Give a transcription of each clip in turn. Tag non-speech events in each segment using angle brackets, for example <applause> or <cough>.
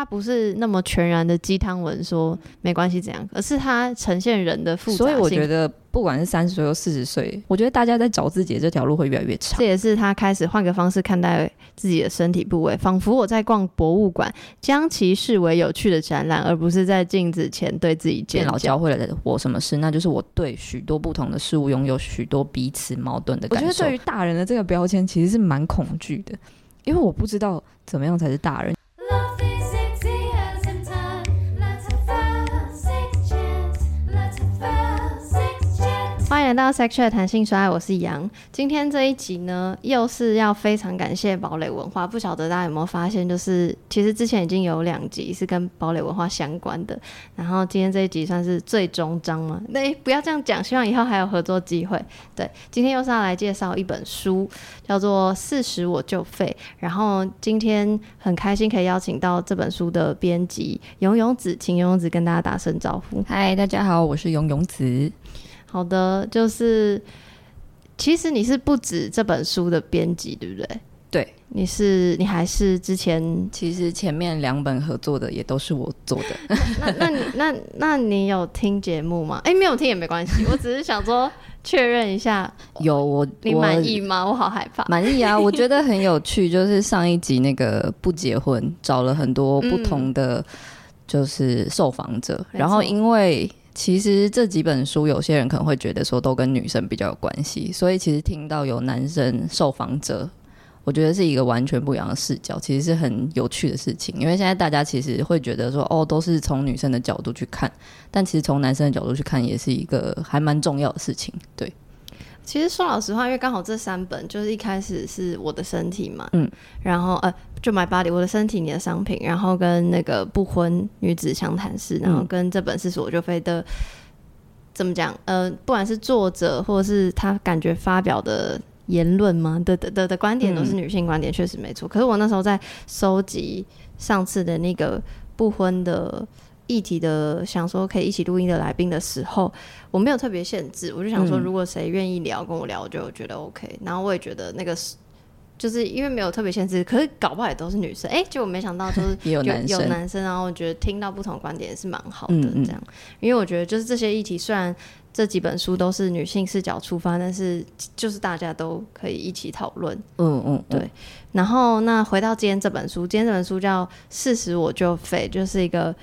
它不是那么全然的鸡汤文，说没关系怎样，而是它呈现人的复杂性。所以我觉得，不管是三十岁或四十岁，我觉得大家在找自己的这条路会越来越长。这也是他开始换个方式看待自己的身体部位，仿佛我在逛博物馆，将其视为有趣的展览，而不是在镜子前对自己尖叫。电脑教会了我什么事？那就是我对许多不同的事物拥有许多彼此矛盾的感受。我觉得对于大人的这个标签，其实是蛮恐惧的，因为我不知道怎么样才是大人。迎来到 sexual 弹性说爱，我是杨。今天这一集呢，又是要非常感谢堡垒文化。不晓得大家有没有发现，就是其实之前已经有两集是跟堡垒文化相关的。然后今天这一集算是最终章嘛？那不要这样讲，希望以后还有合作机会。对，今天又是要来介绍一本书，叫做《四十我就废》。然后今天很开心可以邀请到这本书的编辑咏咏子，请咏咏子跟大家打声招呼。嗨，大家好，我是咏咏子。好的，就是其实你是不止这本书的编辑，对不对？对，你是你还是之前其实前面两本合作的也都是我做的。<laughs> 那那你那那你有听节目吗？哎、欸，没有听也没关系，<laughs> 我只是想说确认一下。有我，你满意吗？我好害怕。满意啊，我觉得很有趣。就是上一集那个不结婚，找了很多不同的就是受访者，嗯、然后因为。其实这几本书，有些人可能会觉得说都跟女生比较有关系，所以其实听到有男生受访者，我觉得是一个完全不一样的视角，其实是很有趣的事情。因为现在大家其实会觉得说，哦，都是从女生的角度去看，但其实从男生的角度去看，也是一个还蛮重要的事情，对。其实说老实话，因为刚好这三本就是一开始是我的身体嘛，嗯，然后呃，就 My Body 我的身体，你的商品，然后跟那个不婚女子相谈室，然后跟这本四十我就废的，怎么讲？呃，不管是作者或者是他感觉发表的言论吗，的的的的观点都是女性观点，确实没错。可是我那时候在收集上次的那个不婚的。议题的想说可以一起录音的来宾的时候，我没有特别限制，我就想说如果谁愿意聊跟我聊，我就觉得 OK。然后我也觉得那个是，就是因为没有特别限制，可是搞不好也都是女生，哎、欸，结果没想到就是 <laughs> 有有男生，有男生，然后我觉得听到不同观点也是蛮好的，这样。因为我觉得就是这些议题，虽然这几本书都是女性视角出发，但是就是大家都可以一起讨论。嗯嗯，对。然后那回到今天这本书，今天这本书叫《四十我就废》，就是一个。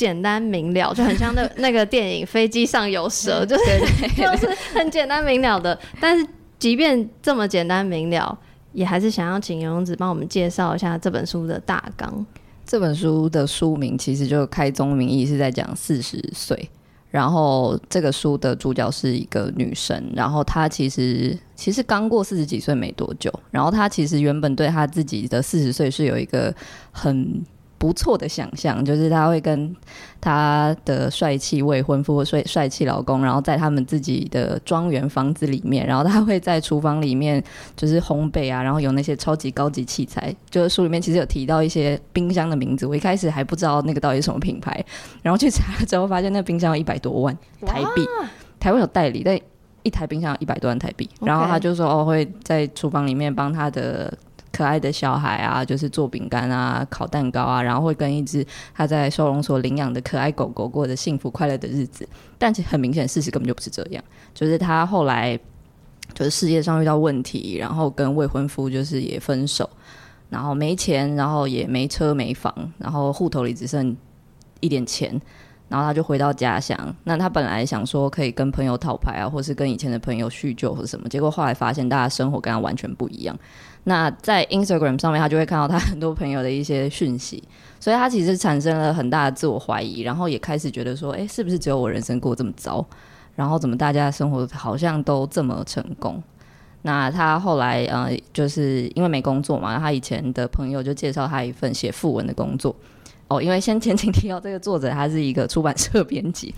简单明了，就很像那那个电影《飞机上有蛇》，就是就是很简单明了的。但是即便这么简单明了，也还是想要请咏咏子帮我们介绍一下这本书的大纲。这本书的书名其实就开宗明义是在讲四十岁，然后这个书的主角是一个女生，然后她其实其实刚过四十几岁没多久，然后她其实原本对她自己的四十岁是有一个很。不错的想象，就是他会跟他的帅气未婚夫、帅帅气老公，然后在他们自己的庄园房子里面，然后他会在厨房里面就是烘焙啊，然后有那些超级高级器材。就是书里面其实有提到一些冰箱的名字，我一开始还不知道那个到底是什么品牌，然后去查了之后发现那冰箱有一百多万台币，台湾有代理，但一台冰箱有一百多万台币。然后他就说哦，会在厨房里面帮他的。可爱的小孩啊，就是做饼干啊、烤蛋糕啊，然后会跟一只他在收容所领养的可爱狗狗过着幸福快乐的日子。但其实很明显，事实根本就不是这样。就是他后来就是事业上遇到问题，然后跟未婚夫就是也分手，然后没钱，然后也没车没房，然后户头里只剩一点钱。然后他就回到家乡。那他本来想说可以跟朋友讨牌啊，或是跟以前的朋友叙旧或者什么。结果后来发现大家生活跟他完全不一样。那在 Instagram 上面，他就会看到他很多朋友的一些讯息，所以他其实产生了很大的自我怀疑，然后也开始觉得说，诶，是不是只有我人生过这么糟？然后怎么大家的生活好像都这么成功？那他后来呃，就是因为没工作嘛，他以前的朋友就介绍他一份写副文的工作。哦，因为先前情提到这个作者，他是一个出版社编辑，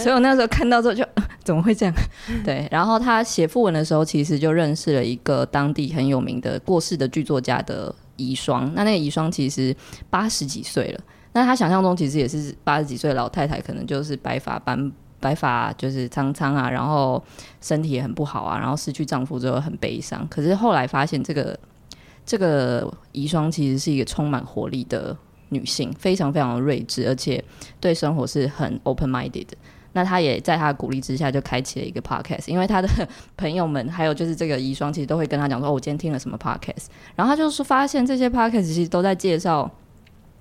所以 <laughs> 我那时候看到之后就、怎么会这样？对，然后他写副文的时候，其实就认识了一个当地很有名的过世的剧作家的遗孀。那那个遗孀其实八十几岁了，那他想象中其实也是八十几岁老太太，可能就是白发斑，白发就是苍苍啊，然后身体也很不好啊，然后失去丈夫之后很悲伤。可是后来发现，这个这个遗孀其实是一个充满活力的。女性，非常非常的睿智，而且对生活是很 open minded。那她也在她的鼓励之下，就开启了一个 podcast，因为她的朋友们还有就是这个遗孀，其实都会跟她讲说，我今天听了什么 podcast，然后她就是发现这些 podcast 其实都在介绍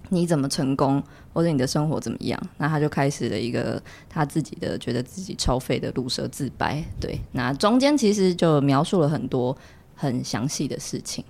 你怎么成功，或者你的生活怎么样。那她就开始了一个她自己的觉得自己超废的鲁蛇自白，对，那中间其实就描述了很多很详细的事情。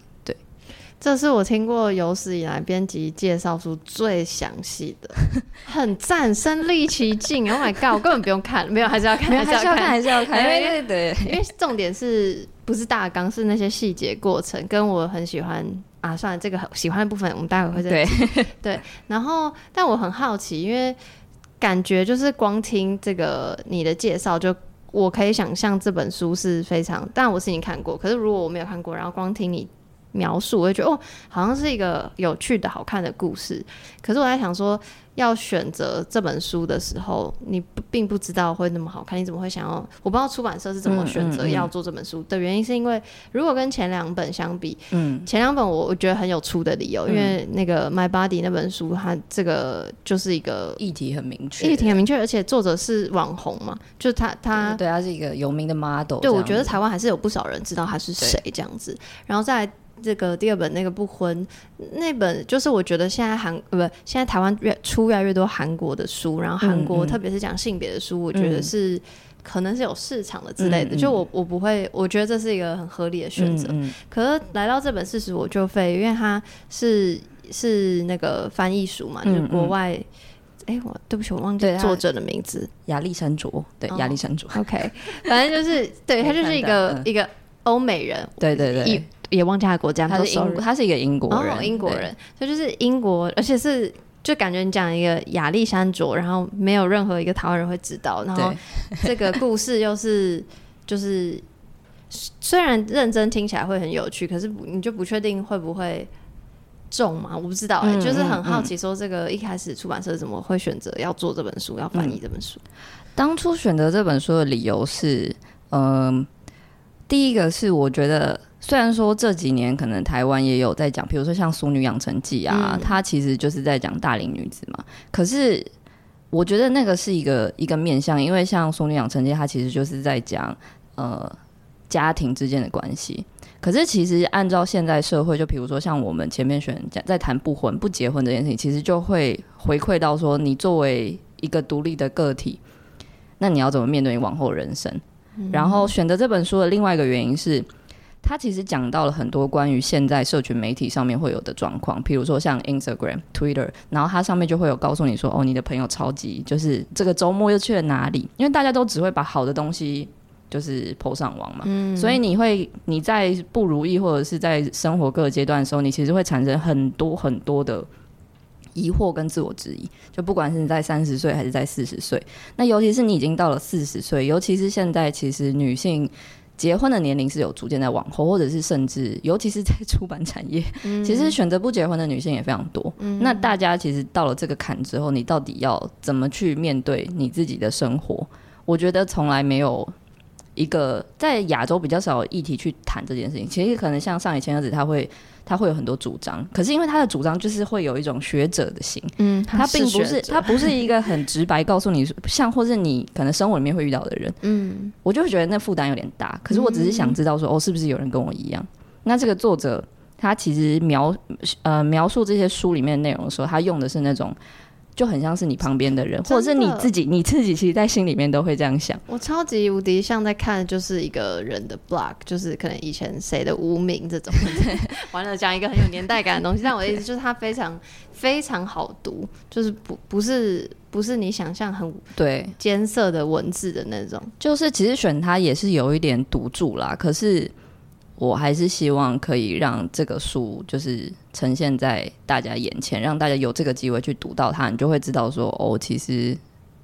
这是我听过有史以来编辑介绍书最详细的，<laughs> 很赞，身历其境。Oh my god，我根本不用看，没有，还是要看，还是要看，还是要看，因为对，因为重点是不是大纲，是那些细节过程，跟我很喜欢啊。算了，这个喜欢的部分我们待会会再对对。然后，但我很好奇，因为感觉就是光听这个你的介绍，就我可以想象这本书是非常，但我是已经看过，可是如果我没有看过，然后光听你。描述，我就觉得哦，好像是一个有趣的好看的故事。可是我在想说，要选择这本书的时候，你并不知道会那么好看，你怎么会想要？我不知道出版社是怎么选择要做这本书的原因，是因为如果跟前两本相比，嗯，前两本我我觉得很有出的理由，嗯、因为那个 My Body 那本书，它这个就是一个议题很明确，议题很明确，而且作者是网红嘛，就是他他对他是一个有名的 model，对，我觉得台湾还是有不少人知道他是谁这样子，然后再。这个第二本那个不婚那本，就是我觉得现在韩呃不现在台湾越出越来越多韩国的书，然后韩国特别是讲性别的书，嗯、我觉得是、嗯、可能是有市场的之类的。嗯、就我我不会，我觉得这是一个很合理的选择。可是来到这本四十我就废，因为它是是那个翻译书嘛，就是国外。哎、我对不起，我忘记作者的名字，亚历山卓。对，亚历山卓。OK，反正就是对，他就是一个、<laughs> 嗯、一个欧美人。对对对。也忘记他的国家，他是英，他是一个英国人，哦、英国人，所以就是英国，而且是就感觉你讲一个亚历山卓，然后没有任何一个台湾人会知道，然后这个故事又是 <laughs> 就是虽然认真听起来会很有趣，可是你就不确定会不会中嘛？我不知道哎、欸，嗯、就是很好奇说这个一开始出版社怎么会选择要做这本书，要翻译这本书？嗯、当初选择这本书的理由是，嗯、呃，第一个是我觉得。虽然说这几年可能台湾也有在讲，比如说像《淑女养成记》啊，嗯、它其实就是在讲大龄女子嘛。可是我觉得那个是一个一个面向，因为像《淑女养成记》，它其实就是在讲呃家庭之间的关系。可是其实按照现在社会，就比如说像我们前面选讲在谈不婚不结婚这件事情，其实就会回馈到说，你作为一个独立的个体，那你要怎么面对你往后人生？嗯、然后选择这本书的另外一个原因是。他其实讲到了很多关于现在社群媒体上面会有的状况，譬如说像 Instagram、Twitter，然后它上面就会有告诉你说，哦，你的朋友超级就是这个周末又去了哪里？因为大家都只会把好的东西就是 po 上网嘛，嗯，所以你会你在不如意或者是在生活各个阶段的时候，你其实会产生很多很多的疑惑跟自我质疑，就不管是你在三十岁还是在四十岁，那尤其是你已经到了四十岁，尤其是现在其实女性。结婚的年龄是有逐渐在往后，或者是甚至，尤其是在出版产业，嗯、其实选择不结婚的女性也非常多。嗯、那大家其实到了这个坎之后，你到底要怎么去面对你自己的生活？我觉得从来没有一个在亚洲比较少议题去谈这件事情。其实可能像上野千鹤子，他会。他会有很多主张，可是因为他的主张就是会有一种学者的心，嗯，他并不是他不是一个很直白告诉你，像或是你可能生活里面会遇到的人，嗯，我就会觉得那负担有点大。可是我只是想知道说，嗯、哦，是不是有人跟我一样？那这个作者他其实描呃描述这些书里面的内容的时候，他用的是那种。就很像是你旁边的人，或者是你自己，你自己其实，在心里面都会这样想。我超级无敌像在看，就是一个人的 blog，就是可能以前谁的无名这种。<laughs> 完了，讲一个很有年代感的东西，但我的意思就是它非常非常好读，就是不不是不是你想象很对艰涩的文字的那种。就是其实选它也是有一点赌注啦，可是。我还是希望可以让这个书就是呈现在大家眼前，让大家有这个机会去读到它，你就会知道说，哦，其实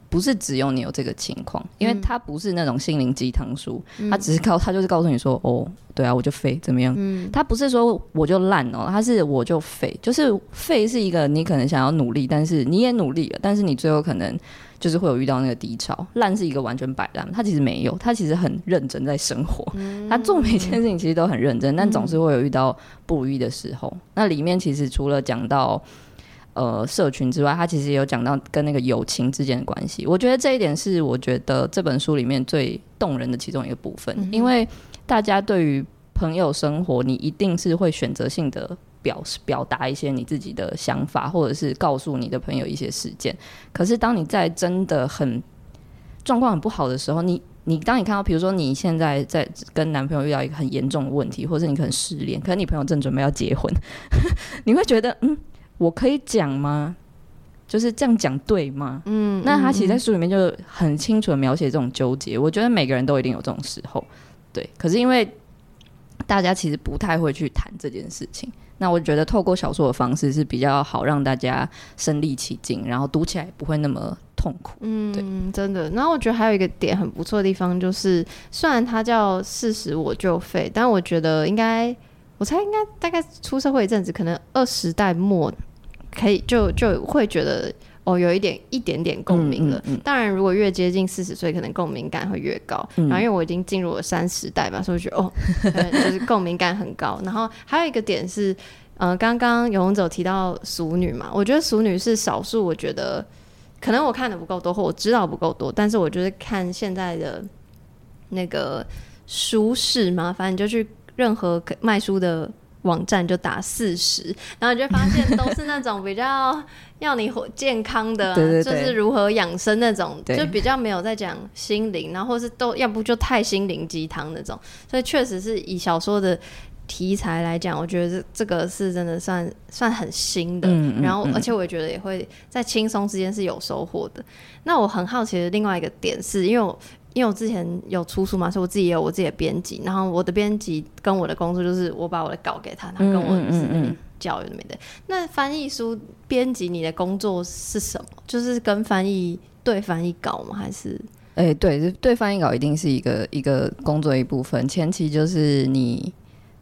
不是只有你有这个情况，因为它不是那种心灵鸡汤书，嗯、它只是告，它就是告诉你说，哦，对啊，我就废，怎么样？嗯，它不是说我就烂哦，它是我就废，就是废是一个你可能想要努力，但是你也努力了，但是你最后可能。就是会有遇到那个低潮，烂是一个完全摆烂，他其实没有，他其实很认真在生活，嗯、他做每件事情其实都很认真，嗯、但总是会有遇到不如意的时候。那里面其实除了讲到，呃社群之外，他其实也有讲到跟那个友情之间的关系。我觉得这一点是我觉得这本书里面最动人的其中一个部分，嗯、因为大家对于朋友生活，你一定是会选择性的表示表达一些你自己的想法，或者是告诉你的朋友一些事件。可是当你在真的很状况很不好的时候，你你当你看到，比如说你现在在跟男朋友遇到一个很严重的问题，或者你可能失恋，可能你朋友正准备要结婚，<laughs> 你会觉得，嗯，我可以讲吗？就是这样讲对吗？嗯，那他其实在书里面就很清楚的描写这种纠结。我觉得每个人都一定有这种时候，对。可是因为大家其实不太会去谈这件事情。那我觉得透过小说的方式是比较好让大家身历其境，然后读起来不会那么痛苦。嗯，对，真的。然后我觉得还有一个点很不错的地方，就是虽然它叫四十我就废，但我觉得应该，我猜应该大概出社会一阵子，可能二十代末可以就就会觉得。哦，有一点一点点共鸣了。嗯嗯嗯、当然，如果越接近四十岁，可能共鸣感会越高。嗯、然后，因为我已经进入了三十代嘛，所以我觉得哦，<laughs> 就是共鸣感很高。然后还有一个点是，呃，刚刚永鸿走提到熟女嘛，我觉得熟女是少数。我觉得可能我看的不够多，或我知道不够多，但是我就是看现在的那个书市嘛，反正你就去任何卖书的。网站就打四十，然后你就发现都是那种比较要你活健康的、<laughs> 啊，对对对，就是如何养生那种，就比较没有在讲心灵，然后或是都要不就太心灵鸡汤那种，所以确实是以小说的题材来讲，我觉得这这个是真的算算很新的，嗯嗯、然后而且我也觉得也会在轻松之间是有收获的。那我很好奇的另外一个点是，因为我。因为我之前有出书嘛，所以我自己也有我自己的编辑。然后我的编辑跟我的工作就是我把我的稿给他，他跟我就是教育的没的。那翻译书编辑，你的工作是什么？就是跟翻译对翻译稿吗？还是？哎、欸，对，对翻译稿一定是一个一个工作的一部分。前期就是你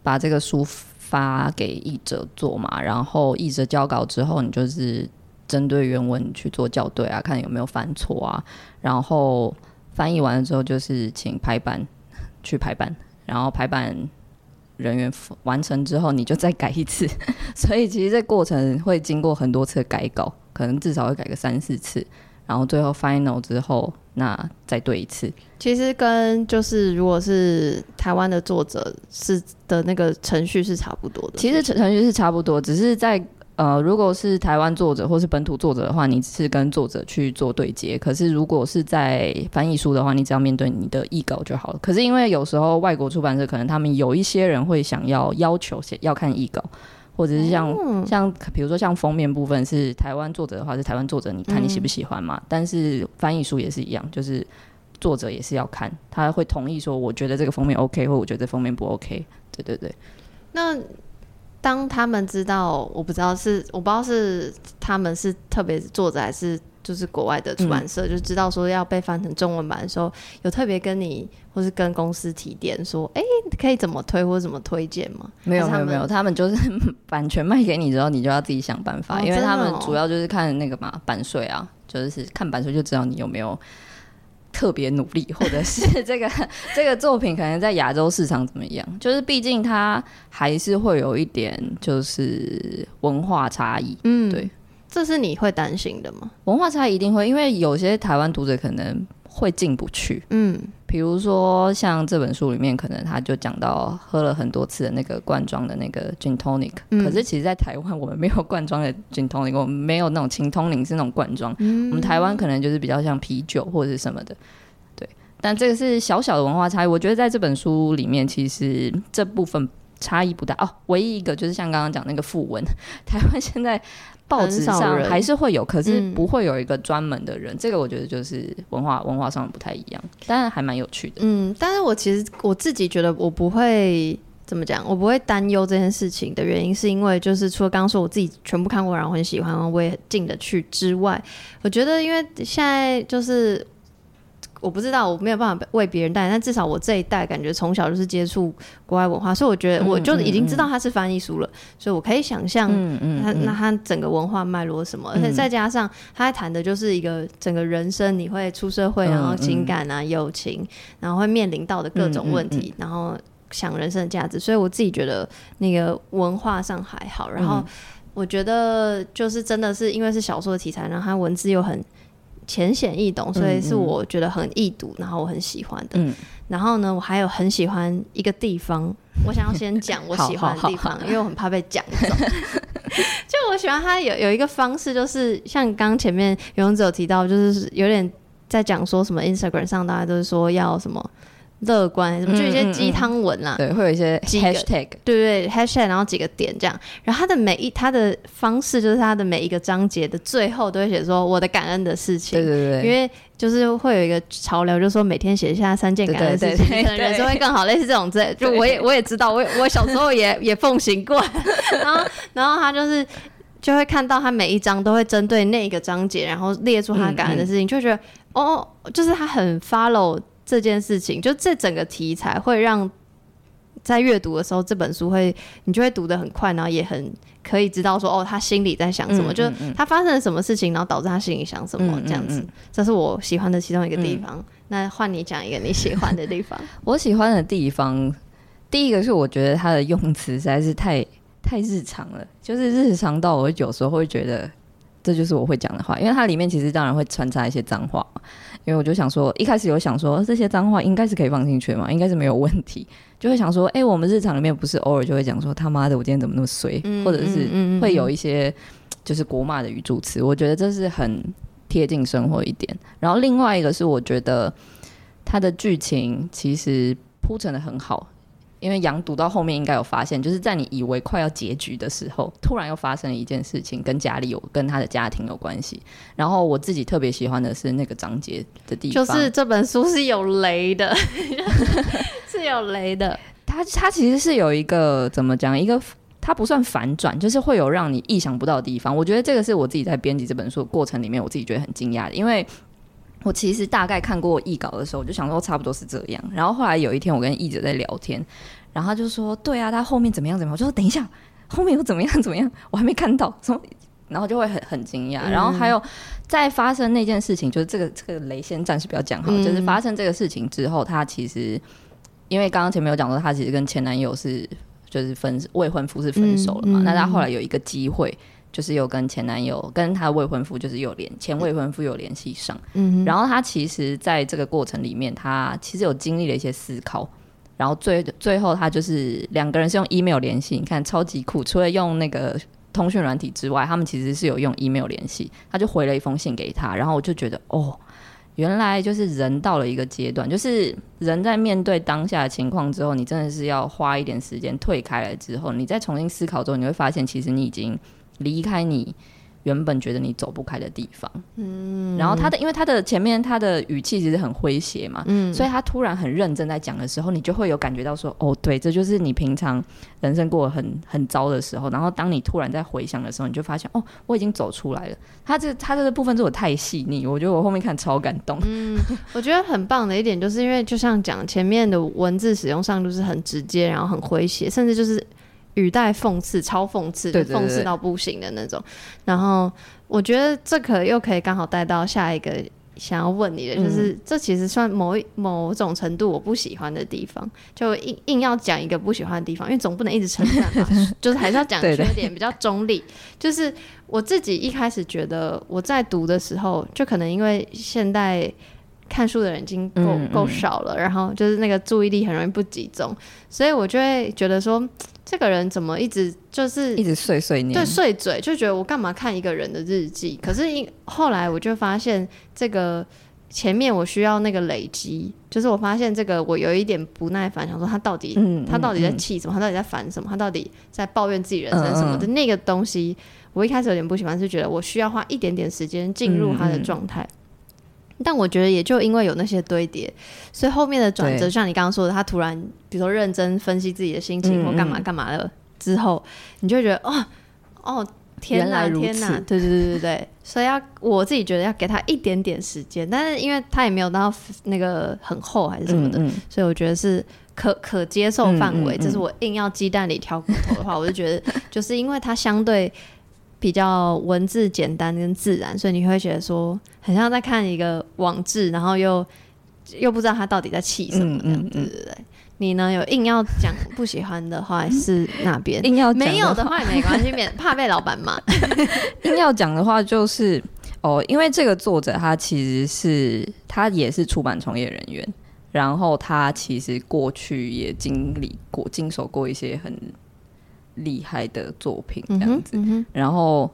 把这个书发给译者做嘛，然后译者交稿之后，你就是针对原文去做校对啊，看有没有犯错啊，然后。翻译完了之后，就是请排版去排版，然后排版人员完成之后，你就再改一次。<laughs> 所以其实这过程会经过很多次改稿，可能至少会改个三四次，然后最后 final 之后，那再对一次。其实跟就是如果是台湾的作者是的那个程序是差不多的。其实程序是差不多，只是在。呃，如果是台湾作者或是本土作者的话，你只是跟作者去做对接。可是如果是在翻译书的话，你只要面对你的译稿就好了。可是因为有时候外国出版社可能他们有一些人会想要要求写要看译稿，或者是像、像比如说像封面部分是台湾作者的话是台湾作者，你看你喜不喜欢嘛？但是翻译书也是一样，就是作者也是要看，他会同意说我觉得这个封面 OK，或我觉得这封面不 OK。对对对，那。当他们知道，我不知道是我不知道是他们是特别作者还是就是国外的出版社，嗯、就知道说要被翻成中文版的时候，有特别跟你或是跟公司提点说，哎、欸，可以怎么推或者怎么推荐吗？没有没有没有，他们就是版权卖给你之后，你就要自己想办法，哦、因为他们主要就是看那个嘛版税啊，就是看版税就知道你有没有。特别努力，或者是 <laughs> 这个这个作品可能在亚洲市场怎么样？就是毕竟它还是会有一点就是文化差异。嗯，对，这是你会担心的吗？文化差异一定会，因为有些台湾读者可能会进不去。嗯。比如说，像这本书里面，可能他就讲到喝了很多次的那个罐装的那个 gin tonic，嗯、可是其实，在台湾我们没有罐装的 gin tonic，我们没有那种清通灵是那种罐装，嗯、我们台湾可能就是比较像啤酒或者是什么的，对。但这个是小小的文化差异，我觉得在这本书里面，其实这部分差异不大哦。唯一一个就是像刚刚讲那个訃闻，<laughs> 台湾现在。报纸上还是会有，可是不会有一个专门的人。嗯、这个我觉得就是文化文化上不太一样，但是还蛮有趣的。嗯，但是我其实我自己觉得我不会怎么讲，我不会担忧这件事情的原因，是因为就是除了刚刚说我自己全部看过，然后很喜欢，我也进得去之外，我觉得因为现在就是。我不知道，我没有办法为别人带，但至少我这一代感觉从小就是接触国外文化，所以我觉得我就已经知道它是翻译书了，嗯嗯嗯，所以我可以想象它那它整个文化脉络什么，嗯、而且再加上他在谈的就是一个整个人生，你会出社会，然后情感啊、友情，然后会面临到的各种问题，然后想人生的价值，所以我自己觉得那个文化上还好，然后。我觉得就是真的是因为是小说的题材，然后它文字又很浅显易懂，所以是我觉得很易读，然后我很喜欢的。嗯，然后呢，我还有很喜欢一个地方，我想要先讲我喜欢的地方，因为我很怕被讲走。<laughs> 就我喜欢它有有一个方式，就是像刚前面勇子有提到，就是有点在讲说什么 Instagram 上大家都是说要什么。乐观什么，就一些鸡汤文啦、啊嗯嗯，对，会有一些 hashtag，对对，hashtag，然后几个点这样，然后他的每一他的方式就是他的每一个章节的最后都会写说我的感恩的事情，对对对，因为就是会有一个潮流，就是说每天写下三件感恩的事情，可能人生会更好，类似这种之类，<laughs> 就我也我也知道，我我小时候也 <laughs> 也奉行过，<laughs> 然后然后他就是就会看到他每一章都会针对那一个章节，然后列出他感恩的事情，嗯嗯就觉得哦，就是他很 follow。这件事情，就这整个题材会让在阅读的时候，这本书会你就会读得很快，然后也很可以知道说，哦，他心里在想什么，嗯嗯嗯，就是他发生了什么事情，然后导致他心里想什么，这样子，这是我喜欢的其中一个地方。嗯、那换你讲一个你喜欢的地方。<laughs> 我喜欢的地方，第一个是我觉得他的用词实在是太太日常了，就是日常到我有时候会觉得这就是我会讲的话，因为它里面其实当然会穿插一些脏话。因为我就想说，一开始有想说这些脏话应该是可以放进去嘛，应该是没有问题。就会想说，哎、欸，我们日常里面不是偶尔就会讲说他妈的，我今天怎么那么衰，嗯、或者是会有一些就是国骂的语助词。我觉得这是很贴近生活一点。然后另外一个是，我觉得它的剧情其实铺陈的很好。因为羊读到后面应该有发现，就是在你以为快要结局的时候，突然又发生了一件事情，跟家里有跟他的家庭有关系。然后我自己特别喜欢的是那个章节的地方，就是这本书是有雷的，<laughs> 是有雷的。它它其实是有一个怎么讲，一个它不算反转，就是会有让你意想不到的地方。我觉得这个是我自己在编辑这本书的过程里面，我自己觉得很惊讶的，因为。我其实大概看过译稿的时候，我就想说差不多是这样。然后后来有一天，我跟译者在聊天，然后他就说：“对啊，他后面怎么样怎么样？”我就说：“等一下，后面又怎么样怎么样？我还没看到。”然后就会很很惊讶。然后还有在发生那件事情，就是这个这个雷先暂时不要讲哈，嗯、就是发生这个事情之后，他其实因为刚刚前面有讲说，他其实跟前男友是就是分未婚夫是分手了嘛。那他后来有一个机会。就是有跟前男友跟他的未婚夫，就是有联前未婚夫有联系上，嗯，然后他其实在这个过程里面，他其实有经历了一些思考，然后最最后他就是两个人是用 email 联系，你看超级酷，除了用那个通讯软体之外，他们其实是有用 email 联系，他就回了一封信给他，然后我就觉得哦，原来就是人到了一个阶段，就是人在面对当下的情况之后，你真的是要花一点时间退开来之后，你再重新思考之后，你会发现其实你已经。离开你原本觉得你走不开的地方，嗯，然后他的，因为他的前面他的语气其实很诙谐嘛，嗯，所以他突然很认真在讲的时候，你就会有感觉到说，哦，对，这就是你平常人生过得很很糟的时候，然后当你突然在回想的时候，你就发现，哦，我已经走出来了。他这他这个部分做的太细腻，我觉得我后面看超感动。嗯，我觉得很棒的一点就是因为就像讲前面的文字使用上就是很直接，然后很诙谐，甚至就是。语带讽刺，超讽刺的，讽刺到不行的那种。然后我觉得这可又可以刚好带到下一个想要问你的，就是、嗯、这其实算某一某种程度我不喜欢的地方，就硬硬要讲一个不喜欢的地方，因为总不能一直称赞嘛，<laughs> 就是还是要讲缺点，比较中立。就是我自己一开始觉得我在读的时候，就可能因为现代看书的人已经够够少了，然后就是那个注意力很容易不集中，所以我就会觉得说。这个人怎么一直就是一直碎碎念？对，碎嘴，就觉得我干嘛看一个人的日记？可是后来我就发现，这个前面我需要那个累积，就是我发现这个我有一点不耐烦，想说他到底、嗯、他到底在气什么？他到底在烦什么？他到底在抱怨自己人生什么的？嗯、那个东西，我一开始有点不喜欢，是觉得我需要花一点点时间进入他的状态。但我觉得也就因为有那些堆叠，所以后面的转折，像你刚刚说的，他突然比如说认真分析自己的心情或干嘛干嘛了之后，你就觉得哦哦天哪天哪，对对对对对，所以要我自己觉得要给他一点点时间，但是因为他也没有到那个很厚还是什么的，嗯嗯所以我觉得是可可接受范围。这、嗯嗯嗯、是我硬要鸡蛋里挑骨头的话，我就觉得就是因为他相对。比较文字简单跟自然，所以你会觉得说很像在看一个网志，然后又又不知道他到底在气什么这样子，对对对。你呢？有硬要讲不喜欢的话是哪边？<laughs> 硬要没有的话也没关系，免怕被老板骂。<laughs> 硬要讲的话就是哦，因为这个作者他其实是他也是出版从业人员，然后他其实过去也经历过、经手过一些很厉害的作品这样子，嗯嗯、然后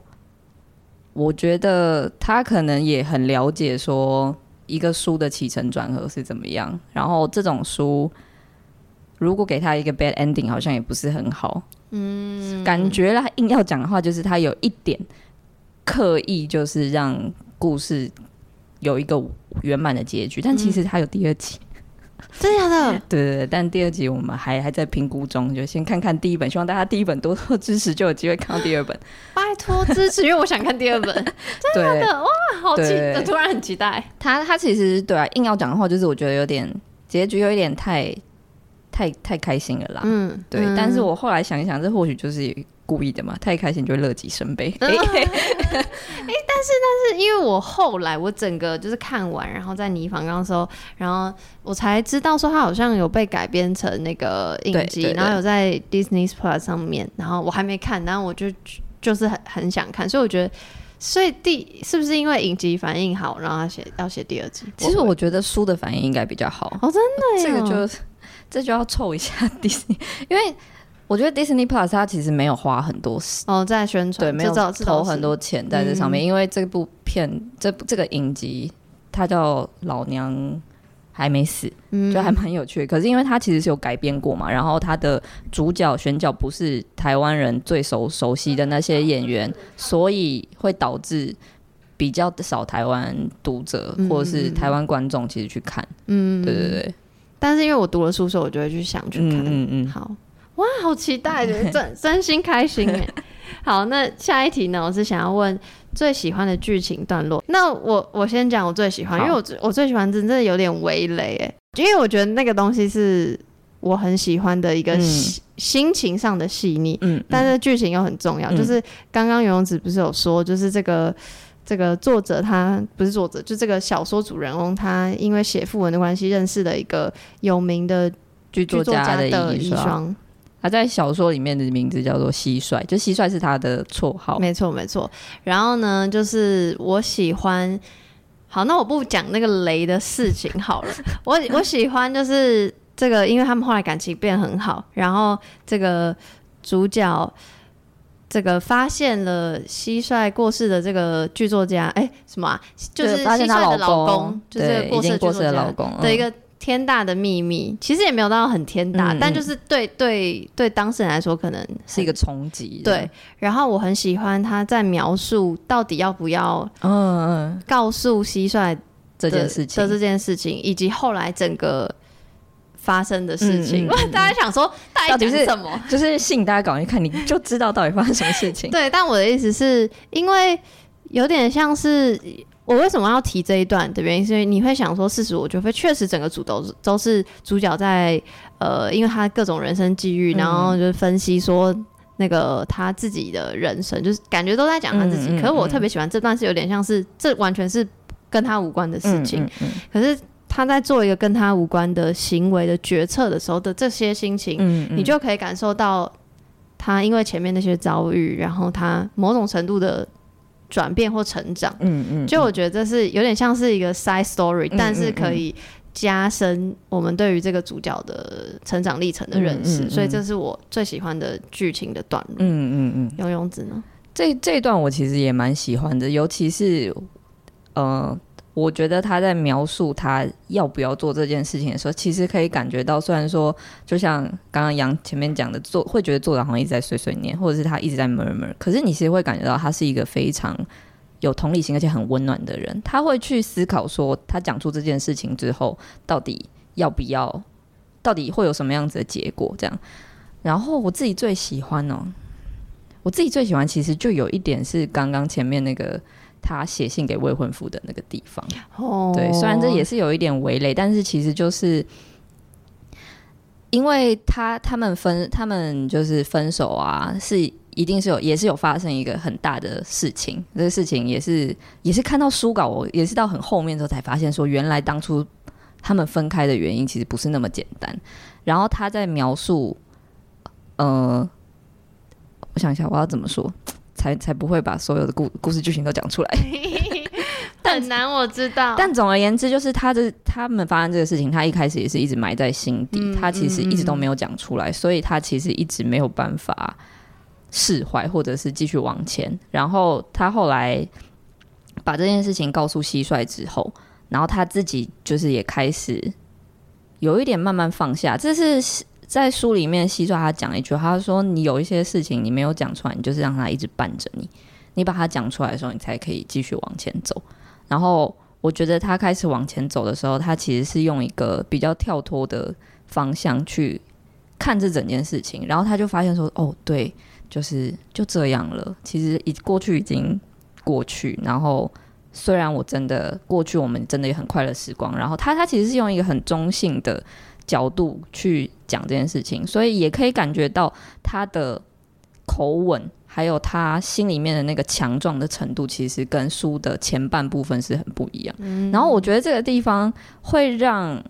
我觉得他可能也很了解说一个书的起承转合是怎么样，然后这种书。如果给他一个 bad ending，好像也不是很好。嗯，感觉他，硬要讲的话，就是他有一点刻意，就是让故事有一个圆满的结局。但其实他有第二集，真的假的？<laughs> 对对对，但第二集我们还还在评估中，就先看看第一本。希望大家第一本多多支持，就有机会看到第二本。<laughs> 拜托支持，因为我想看第二本。<laughs> 真的，的哇，好期待，突然很期待。他他其实对啊，硬要讲的话，就是我觉得有点结局有一点太。太太开心了啦，嗯，对，嗯、但是我后来想一想，这或许就是故意的嘛，太开心就会乐极生悲。<laughs> 哎、嗯，但是但是，因为我后来我整个就是看完，然后在拟访纲的时候，然后我才知道说他好像有被改编成那个影集，然后有在 Disney Plus 上面，然后我还没看，然后我就就是很很想看，所以我觉得，所以第是不是因为影集反应好，然后他写要写第二集？其实我觉得书的反应应该比较好哦，真的耶，这个就。这就要凑一下 <laughs> Disney，因为我觉得 Disney Plus 它其实没有花很多哦在宣传，对，没有投很多钱在这上面。嗯、因为这部片这这个影集它叫《老娘还没死》，嗯，就还蛮有趣的。可是因为它其实是有改编过嘛，然后它的主角选角不是台湾人最熟熟悉的那些演员，所以会导致比较少台湾读者或者是台湾观众其实去看。嗯，对对对。但是因为我读了书，所以我就会去想去看。嗯嗯，嗯好，哇，好期待的，<laughs> 真真心开心哎。<laughs> 好，那下一题呢？我是想要问最喜欢的剧情段落。那我我先讲我最喜欢，因为我我最喜欢真的有点微雷哎，因为我觉得那个东西是我很喜欢的一个心、嗯、心情上的细腻。嗯，但是剧情又很重要。嗯、就是刚刚游泳子不是有说，就是这个。这个作者他不是作者，就这个小说主人翁，他因为写副文的关系，认识了一个有名的剧作家的遗孀。他在小说里面的名字叫做蟋蟀，就蟋蟀是他的绰号。没错，没错。然后呢，就是我喜欢，好，那我不讲那个雷的事情好了。我我喜欢就是这个，因为他们后来感情变很好，然后这个主角。这个发现了蟋蟀过世的这个剧作家，哎，什么啊？就是蟋蟀的老公，就是过世的剧作家的老公的一个天大的秘密。其实也没有到很天大，但就是对对对当事人来说，可能是一个冲击。对，然后我很喜欢他在描述到底要不要嗯嗯告诉蟋蟀这件事情的这件事情，以及后来整个。发生的事情，嗯嗯、<laughs> 大家想说到底是什么？就是信大家赶快看，你就知道到底发生什么事情。对，但我的意思是因为有点像是我为什么要提这一段的原因，是因为你会想说，事实我觉得确实整个主都都是主角在呃，因为他各种人生际遇，然后就是分析说那个他自己的人生，就是感觉都在讲他自己。嗯嗯嗯、可是我特别喜欢这段，是有点像是这完全是跟他无关的事情。可是。他在做一个跟他无关的行为的决策的时候的这些心情，嗯嗯、你就可以感受到他因为前面那些遭遇，然后他某种程度的转变或成长。嗯嗯，嗯就我觉得这是有点像是一个 side story，、嗯、但是可以加深我们对于这个主角的成长历程的认识。嗯嗯嗯、所以这是我最喜欢的剧情的段落。嗯嗯嗯，游泳子呢？这这一段我其实也蛮喜欢的，尤其是呃。我觉得他在描述他要不要做这件事情的时候，其实可以感觉到，虽然说，就像刚刚杨前面讲的，做会觉得作者好像一直在碎碎念，或者是他一直在 murmur，可是你其实会感觉到他是一个非常有同理心而且很温暖的人。他会去思考说，他讲出这件事情之后，到底要不要，到底会有什么样子的结果？这样。然后我自己最喜欢哦，我自己最喜欢其实就有一点是刚刚前面那个。他写信给未婚夫的那个地方，哦，对，虽然这也是有一点违累，但是其实就是因为他他们分他们就是分手啊，是一定是有也是有发生一个很大的事情，这个事情也是也是看到书稿，我也是到很后面之后才发现说，原来当初他们分开的原因其实不是那么简单。然后他在描述，呃，我想一下我要怎么说，才才不会把所有的故故事剧情都讲出来。<laughs> 很难，我知道。但总而言之，就是他的他们发生这个事情，他一开始也是一直埋在心底，嗯、他其实一直都没有讲出来，嗯、所以他其实一直没有办法释怀，或者是继续往前。然后他后来把这件事情告诉蟋蟀之后，然后他自己就是也开始有一点慢慢放下。这是在书里面，蟋蟀他讲一句，他说：“你有一些事情你没有讲出来，你就是让他一直伴着你，你把它讲出来的时候，你才可以继续往前走。”然后我觉得他开始往前走的时候，他其实是用一个比较跳脱的方向去看这整件事情，然后他就发现说：“哦，对，就是就这样了。其实已过去已经过去。然后虽然我真的过去，我们真的也很快乐时光。然后他他其实是用一个很中性的角度去讲这件事情，所以也可以感觉到他的口吻。”还有他心里面的那个强壮的程度，其实跟书的前半部分是很不一样。嗯、然后我觉得这个地方会让，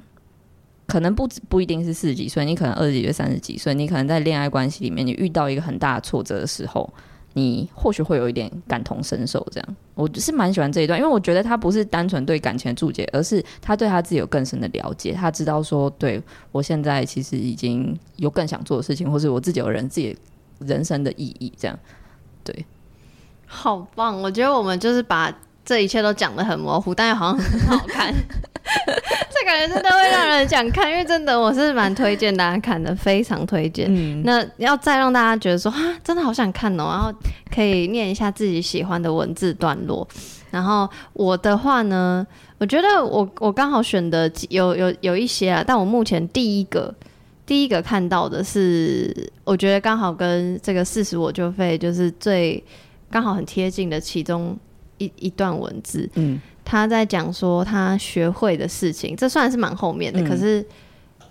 可能不不一定是四十几岁，你可能二十几岁、三十几岁，你可能在恋爱关系里面，你遇到一个很大的挫折的时候，你或许会有一点感同身受。这样，我是蛮喜欢这一段，因为我觉得他不是单纯对感情的注解，而是他对他自己有更深的了解。他知道说，对我现在其实已经有更想做的事情，或是我自己有人自己。人生的意义，这样，对，好棒！我觉得我们就是把这一切都讲得很模糊，但又好像很好看。<laughs> 这感觉真的会让人想看，因为真的我是蛮推荐大家看的，非常推荐。嗯，那要再让大家觉得说啊，真的好想看哦，然后可以念一下自己喜欢的文字段落。然后我的话呢，我觉得我我刚好选的有有有一些啊，但我目前第一个。第一个看到的是，我觉得刚好跟这个四十我就废就是最刚好很贴近的其中一一段文字。嗯，他在讲说他学会的事情，这算是蛮后面的，嗯、可是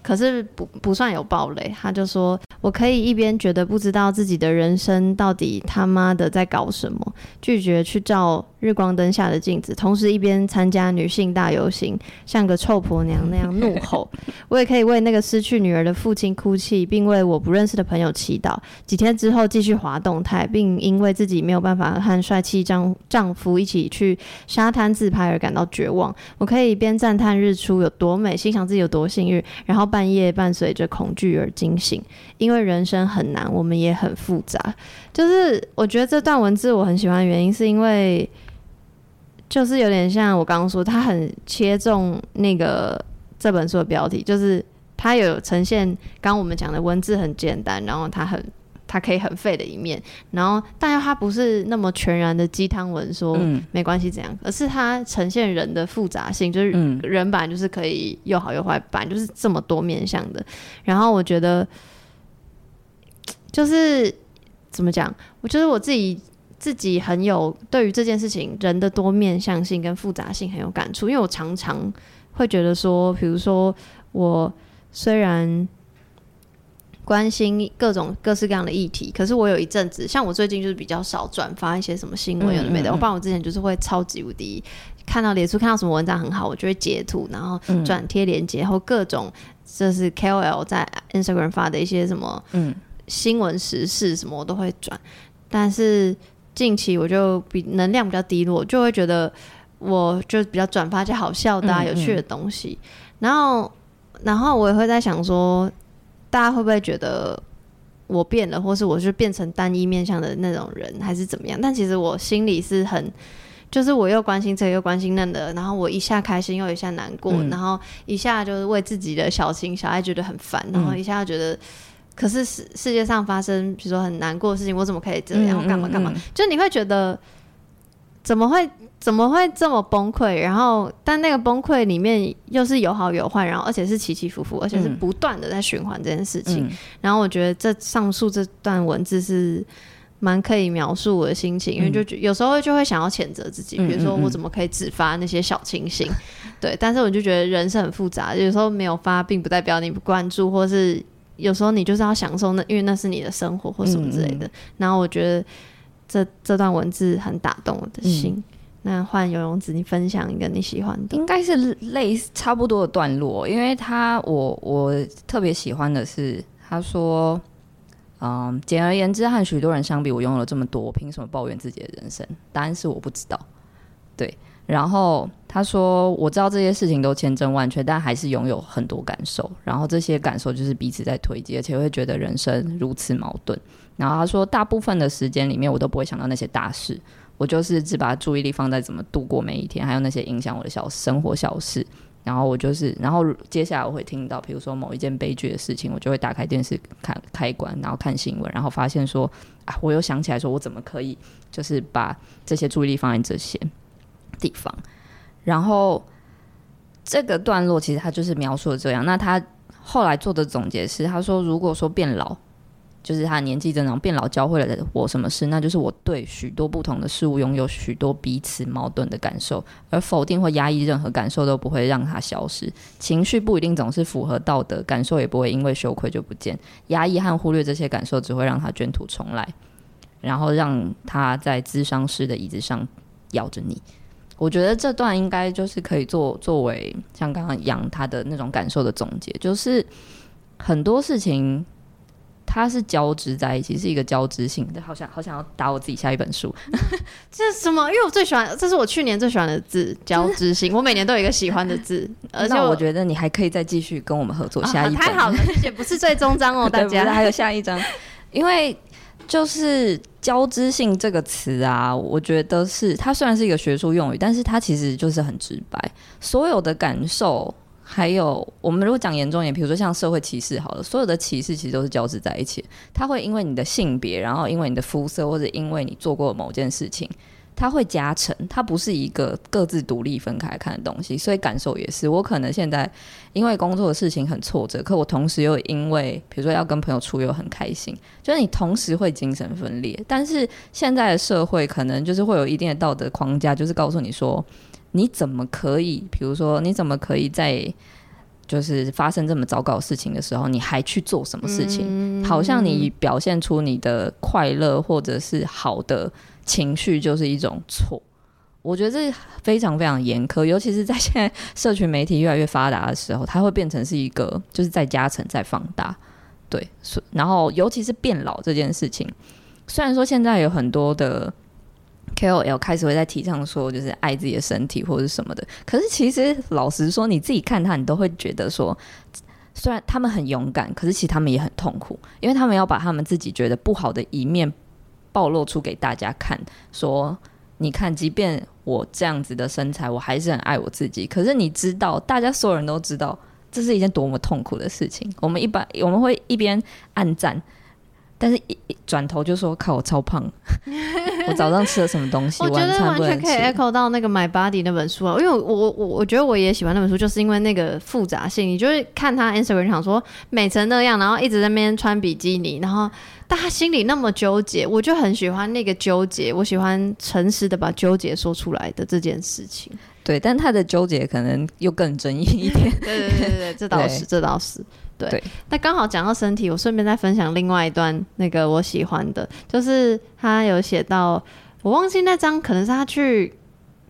可是不不算有暴雷。他就说。我可以一边觉得不知道自己的人生到底他妈的在搞什么，拒绝去照日光灯下的镜子，同时一边参加女性大游行，像个臭婆娘那样怒吼。<laughs> 我也可以为那个失去女儿的父亲哭泣，并为我不认识的朋友祈祷。几天之后继续滑动态，并因为自己没有办法和帅气丈丈夫一起去沙滩自拍而感到绝望。我可以一边赞叹日出有多美，欣赏自己有多幸运，然后半夜伴随着恐惧而惊醒，因为。因为人生很难，我们也很复杂。就是我觉得这段文字我很喜欢的原因，是因为就是有点像我刚刚说，它很切中那个这本书的标题，就是它有呈现刚刚我们讲的文字很简单，然后它很它可以很废的一面，然后但是它不是那么全然的鸡汤文，说没关系怎样，而是它呈现人的复杂性，就是人版就是可以又好又坏，版就是这么多面向的。然后我觉得。就是怎么讲？我觉得我自己自己很有对于这件事情人的多面向性跟复杂性很有感触，因为我常常会觉得说，比如说我虽然关心各种各式各样的议题，可是我有一阵子，像我最近就是比较少转发一些什么新闻有的没的，我不然我之前就是会超级无敌看到脸书看到什么文章很好，我就会截图，然后转贴链接，然后各种就是 KOL 在 Instagram 发的一些什么，嗯。新闻时事什么我都会转，但是近期我就比能量比较低落，就会觉得我就比较转发一些好笑的、啊、嗯嗯有趣的东西，然后然后我也会在想说，大家会不会觉得我变了，或是我是变成单一面向的那种人，还是怎么样？但其实我心里是很，就是我又关心这个又关心那的，然后我一下开心又一下难过，嗯、然后一下就是为自己的小情小爱觉得很烦，然后一下觉得。可是世世界上发生，比如说很难过的事情，我怎么可以这样？我干嘛干嘛？就你会觉得怎么会怎么会这么崩溃？然后，但那个崩溃里面又是有好有坏，然后而且是起起伏伏，而且是不断的在循环这件事情。然后我觉得这上述这段文字是蛮可以描述我的心情，因为就有时候就会想要谴责自己，比如说我怎么可以只发那些小清新？对，但是我就觉得人是很复杂，有时候没有发，并不代表你不关注，或是。有时候你就是要享受那，因为那是你的生活或什么之类的。嗯嗯，然后我觉得这这段文字很打动我的心。嗯、那换游泳子，你分享一个你喜欢的，应该是类似差不多的段落，因为他我我特别喜欢的是他说，嗯，简而言之，和许多人相比，我拥有了这么多，凭什么抱怨自己的人生？答案是我不知道。对，然后他说，我知道这些事情都千真万确，但还是拥有很多感受，然后这些感受就是彼此在推挤，而且会觉得人生如此矛盾。然后他说，大部分的时间里面，我都不会想到那些大事。我就是只把注意力放在怎么度过每一天，还有那些影响我的小生活小事。然后我就是，然后接下来我会听到，比如说某一件悲剧的事情，我就会打开电视看开关，然后看新闻，然后发现说啊，我又想起来说，我怎么可以就是把这些注意力放在这些地方。然后这个段落其实他就是描述的这样。那他后来做的总结是，他说如果说变老。就是他年纪增长变老教会了我什么事？那就是我对许多不同的事物拥有许多彼此矛盾的感受，而否定或压抑任何感受都不会让它消失。情绪不一定总是符合道德，感受也不会因为羞愧就不见。压抑和忽略这些感受，只会让他卷土重来，然后让他在咨商师的椅子上咬着你。我觉得这段应该就是可以做作为像刚刚杨他的那种感受的总结，就是很多事情。它是交织在一起，是一个交织性的。好想好想要打我自己下一本书，<laughs> 这是什么？因为我最喜欢，这是我去年最喜欢的字——交织性。我每年都有一个喜欢的字，<laughs> 而且我觉得你还可以再继续跟我们合作下一 <laughs> 太好了，谢谢。不是最终章哦，大家还有下一章。因为就是交织性这个词啊，我觉得是它虽然是一个学术用语，但是它其实就是很直白，所有的感受。还有，我们如果讲严重一点，比如说像社会歧视，好了，所有的歧视其实都是交织在一起。它会因为你的性别，然后因为你的肤色，或者因为你做过某件事情，它会加成。它不是一个各自独立分开看的东西。所以感受也是，我可能现在因为工作的事情很挫折，可我同时又因为比如说要跟朋友出游很开心，就是你同时会精神分裂。但是现在的社会可能就是会有一定的道德框架，就是告诉你说。你怎么可以？比如说，你怎么可以在就是发生这么糟糕的事情的时候，你还去做什么事情？嗯、好像你表现出你的快乐或者是好的情绪就是一种错。我觉得这非常非常严苛，尤其是在现在社群媒体越来越发达的时候，它会变成是一个就是在加成、在放大。对，然后尤其是变老这件事情，虽然说现在有很多的。KOL 开始会在提倡说，就是爱自己的身体或者什么的。可是其实老实说，你自己看他，你都会觉得说，虽然他们很勇敢，可是其实他们也很痛苦，因为他们要把他们自己觉得不好的一面暴露出给大家看。说，你看，即便我这样子的身材，我还是很爱我自己。可是你知道，大家所有人都知道，这是一件多么痛苦的事情。我们一般我们会一边暗赞。但是一一转头就说，靠我超胖，<laughs> 我早上吃了什么东西？我觉得完全可以 echo 到那个 My Body 那本书啊，因为我我我觉得我也喜欢那本书，就是因为那个复杂性。你就是看他 Instagram 想说美成那样，然后一直在那边穿比基尼，然后但他心里那么纠结，我就很喜欢那个纠结，我喜欢诚实的把纠结说出来的这件事情。对，但他的纠结可能又更争议一点。<laughs> 对对对对，这倒是，<laughs> 这倒是。对，那刚好讲到身体，我顺便再分享另外一段那个我喜欢的，就是他有写到，我忘记那张可能是他去。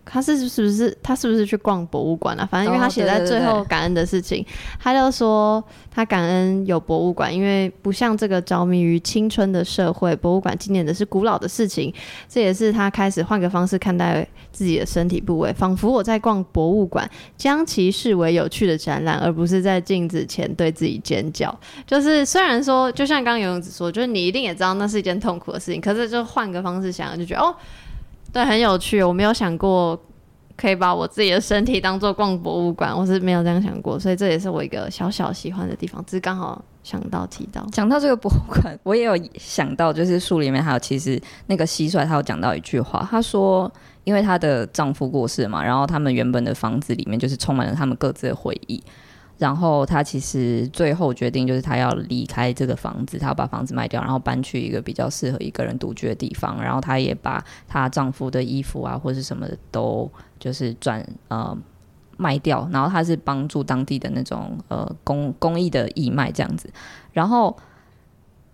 他是是不是他是不是去逛博物馆啊？反正因为他写在最后感恩的事情，他就说他感恩有博物馆，因为不像这个着迷于青春的社会，博物馆纪念的是古老的事情。这也是他开始换个方式看待自己的身体部位，仿佛我在逛博物馆，将其视为有趣的展览，而不是在镜子前对自己尖叫。就是虽然说，就像刚刚游泳子说，就是你一定也知道那是一件痛苦的事情，可是就换个方式想，就觉得哦。对，很有趣。我没有想过可以把我自己的身体当做逛博物馆，我是没有这样想过，所以这也是我一个小小喜欢的地方。只是刚好想到提到，讲到这个博物馆，我也有想到，就是书里面还有其实那个蟋蟀，他有讲到一句话，他说，因为她的丈夫过世嘛，然后他们原本的房子里面就是充满了他们各自的回忆。然后她其实最后决定就是她要离开这个房子，她要把房子卖掉，然后搬去一个比较适合一个人独居的地方。然后她也把她丈夫的衣服啊或是什么都就是转呃卖掉。然后她是帮助当地的那种呃公公益的义卖这样子。然后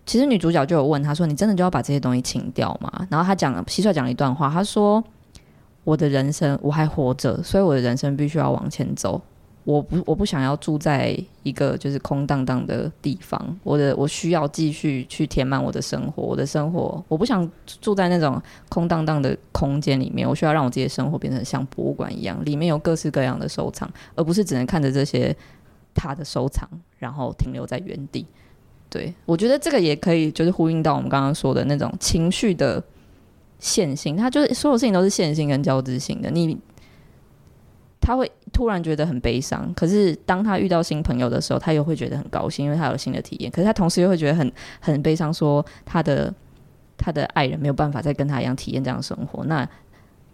其实女主角就有问她说：“你真的就要把这些东西清掉吗？”然后她讲蟋蟀讲了一段话，她说：“我的人生我还活着，所以我的人生必须要往前走。我不我不想要住在一个就是空荡荡的地方，我的我需要继续去填满我的生活，我的生活我不想住在那种空荡荡的空间里面，我需要让我自己的生活变成像博物馆一样，里面有各式各样的收藏，而不是只能看着这些他的收藏，然后停留在原地。对，我觉得这个也可以就是呼应到我们刚刚说的那种情绪的线性，它就是所有事情都是线性跟交织性的，你。他会突然觉得很悲伤，可是当他遇到新朋友的时候，他又会觉得很高兴，因为他有新的体验。可是他同时又会觉得很很悲伤，说他的他的爱人没有办法再跟他一样体验这样的生活。那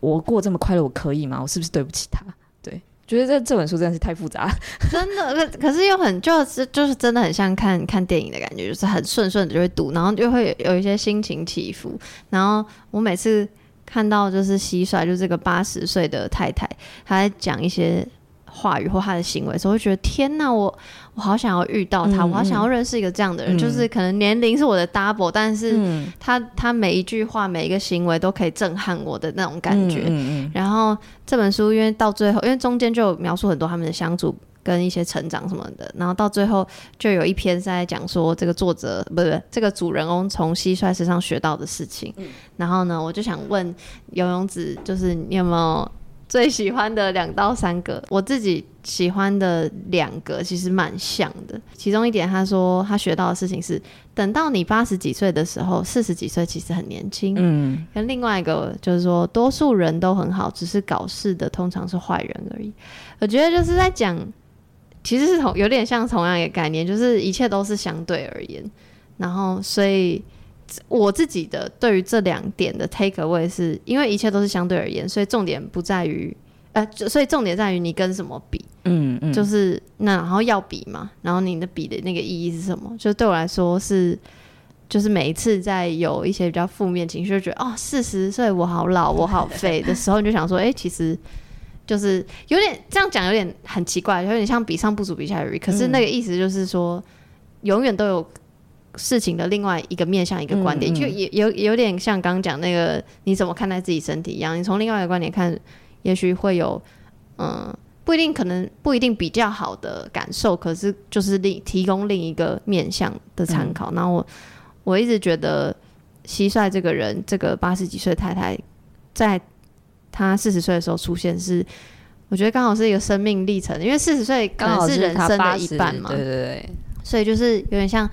我过这么快乐，我可以吗？我是不是对不起他？对，觉得这这本书真的是太复杂，真的。可可是又很就是就是真的很像看看电影的感觉，就是很顺顺的就会读，然后就会有一些心情起伏。然后我每次。看到就是蟋蟀，就是这个八十岁的太太，她在讲一些话语或她的行为的时候，会觉得天哪，我我好想要遇到她，嗯、我好想要认识一个这样的人，嗯、就是可能年龄是我的 double，但是他他每一句话每一个行为都可以震撼我的那种感觉。然后这本书因为到最后，因为中间就有描述很多他们的相处。跟一些成长什么的，然后到最后就有一篇是在讲说这个作者不是这个主人公从蟋蟀身上学到的事情。嗯、然后呢，我就想问游泳子，就是你有没有最喜欢的两到三个？我自己喜欢的两个其实蛮像的。其中一点，他说他学到的事情是，等到你八十几岁的时候，四十几岁其实很年轻。嗯。跟另外一个就是说，多数人都很好，只是搞事的通常是坏人而已。我觉得就是在讲。其实是同有点像同样一个概念，就是一切都是相对而言。然后，所以我自己的对于这两点的 take away 是，因为一切都是相对而言，所以重点不在于，呃，所以重点在于你跟什么比，嗯嗯，就是那然后要比嘛，然后你的比的那个意义是什么？就对我来说是，就是每一次在有一些比较负面情绪，就觉得哦，四十岁我好老，我好废的时候，你就想说，哎、欸，其实。就是有点这样讲，有点很奇怪，有点像比上不足，比下有余。可是那个意思就是说，永远都有事情的另外一个面向，一个观点，就也有有点像刚刚讲那个你怎么看待自己身体一样。你从另外一个观点看，也许会有嗯，不一定可能不一定比较好的感受，可是就是另提供另一个面向的参考。然后我我一直觉得蟋蟀这个人，这个八十几岁太太在。他四十岁的时候出现是，我觉得刚好是一个生命历程，因为四十岁刚好是人生的一半嘛，对对对，所以就是有点像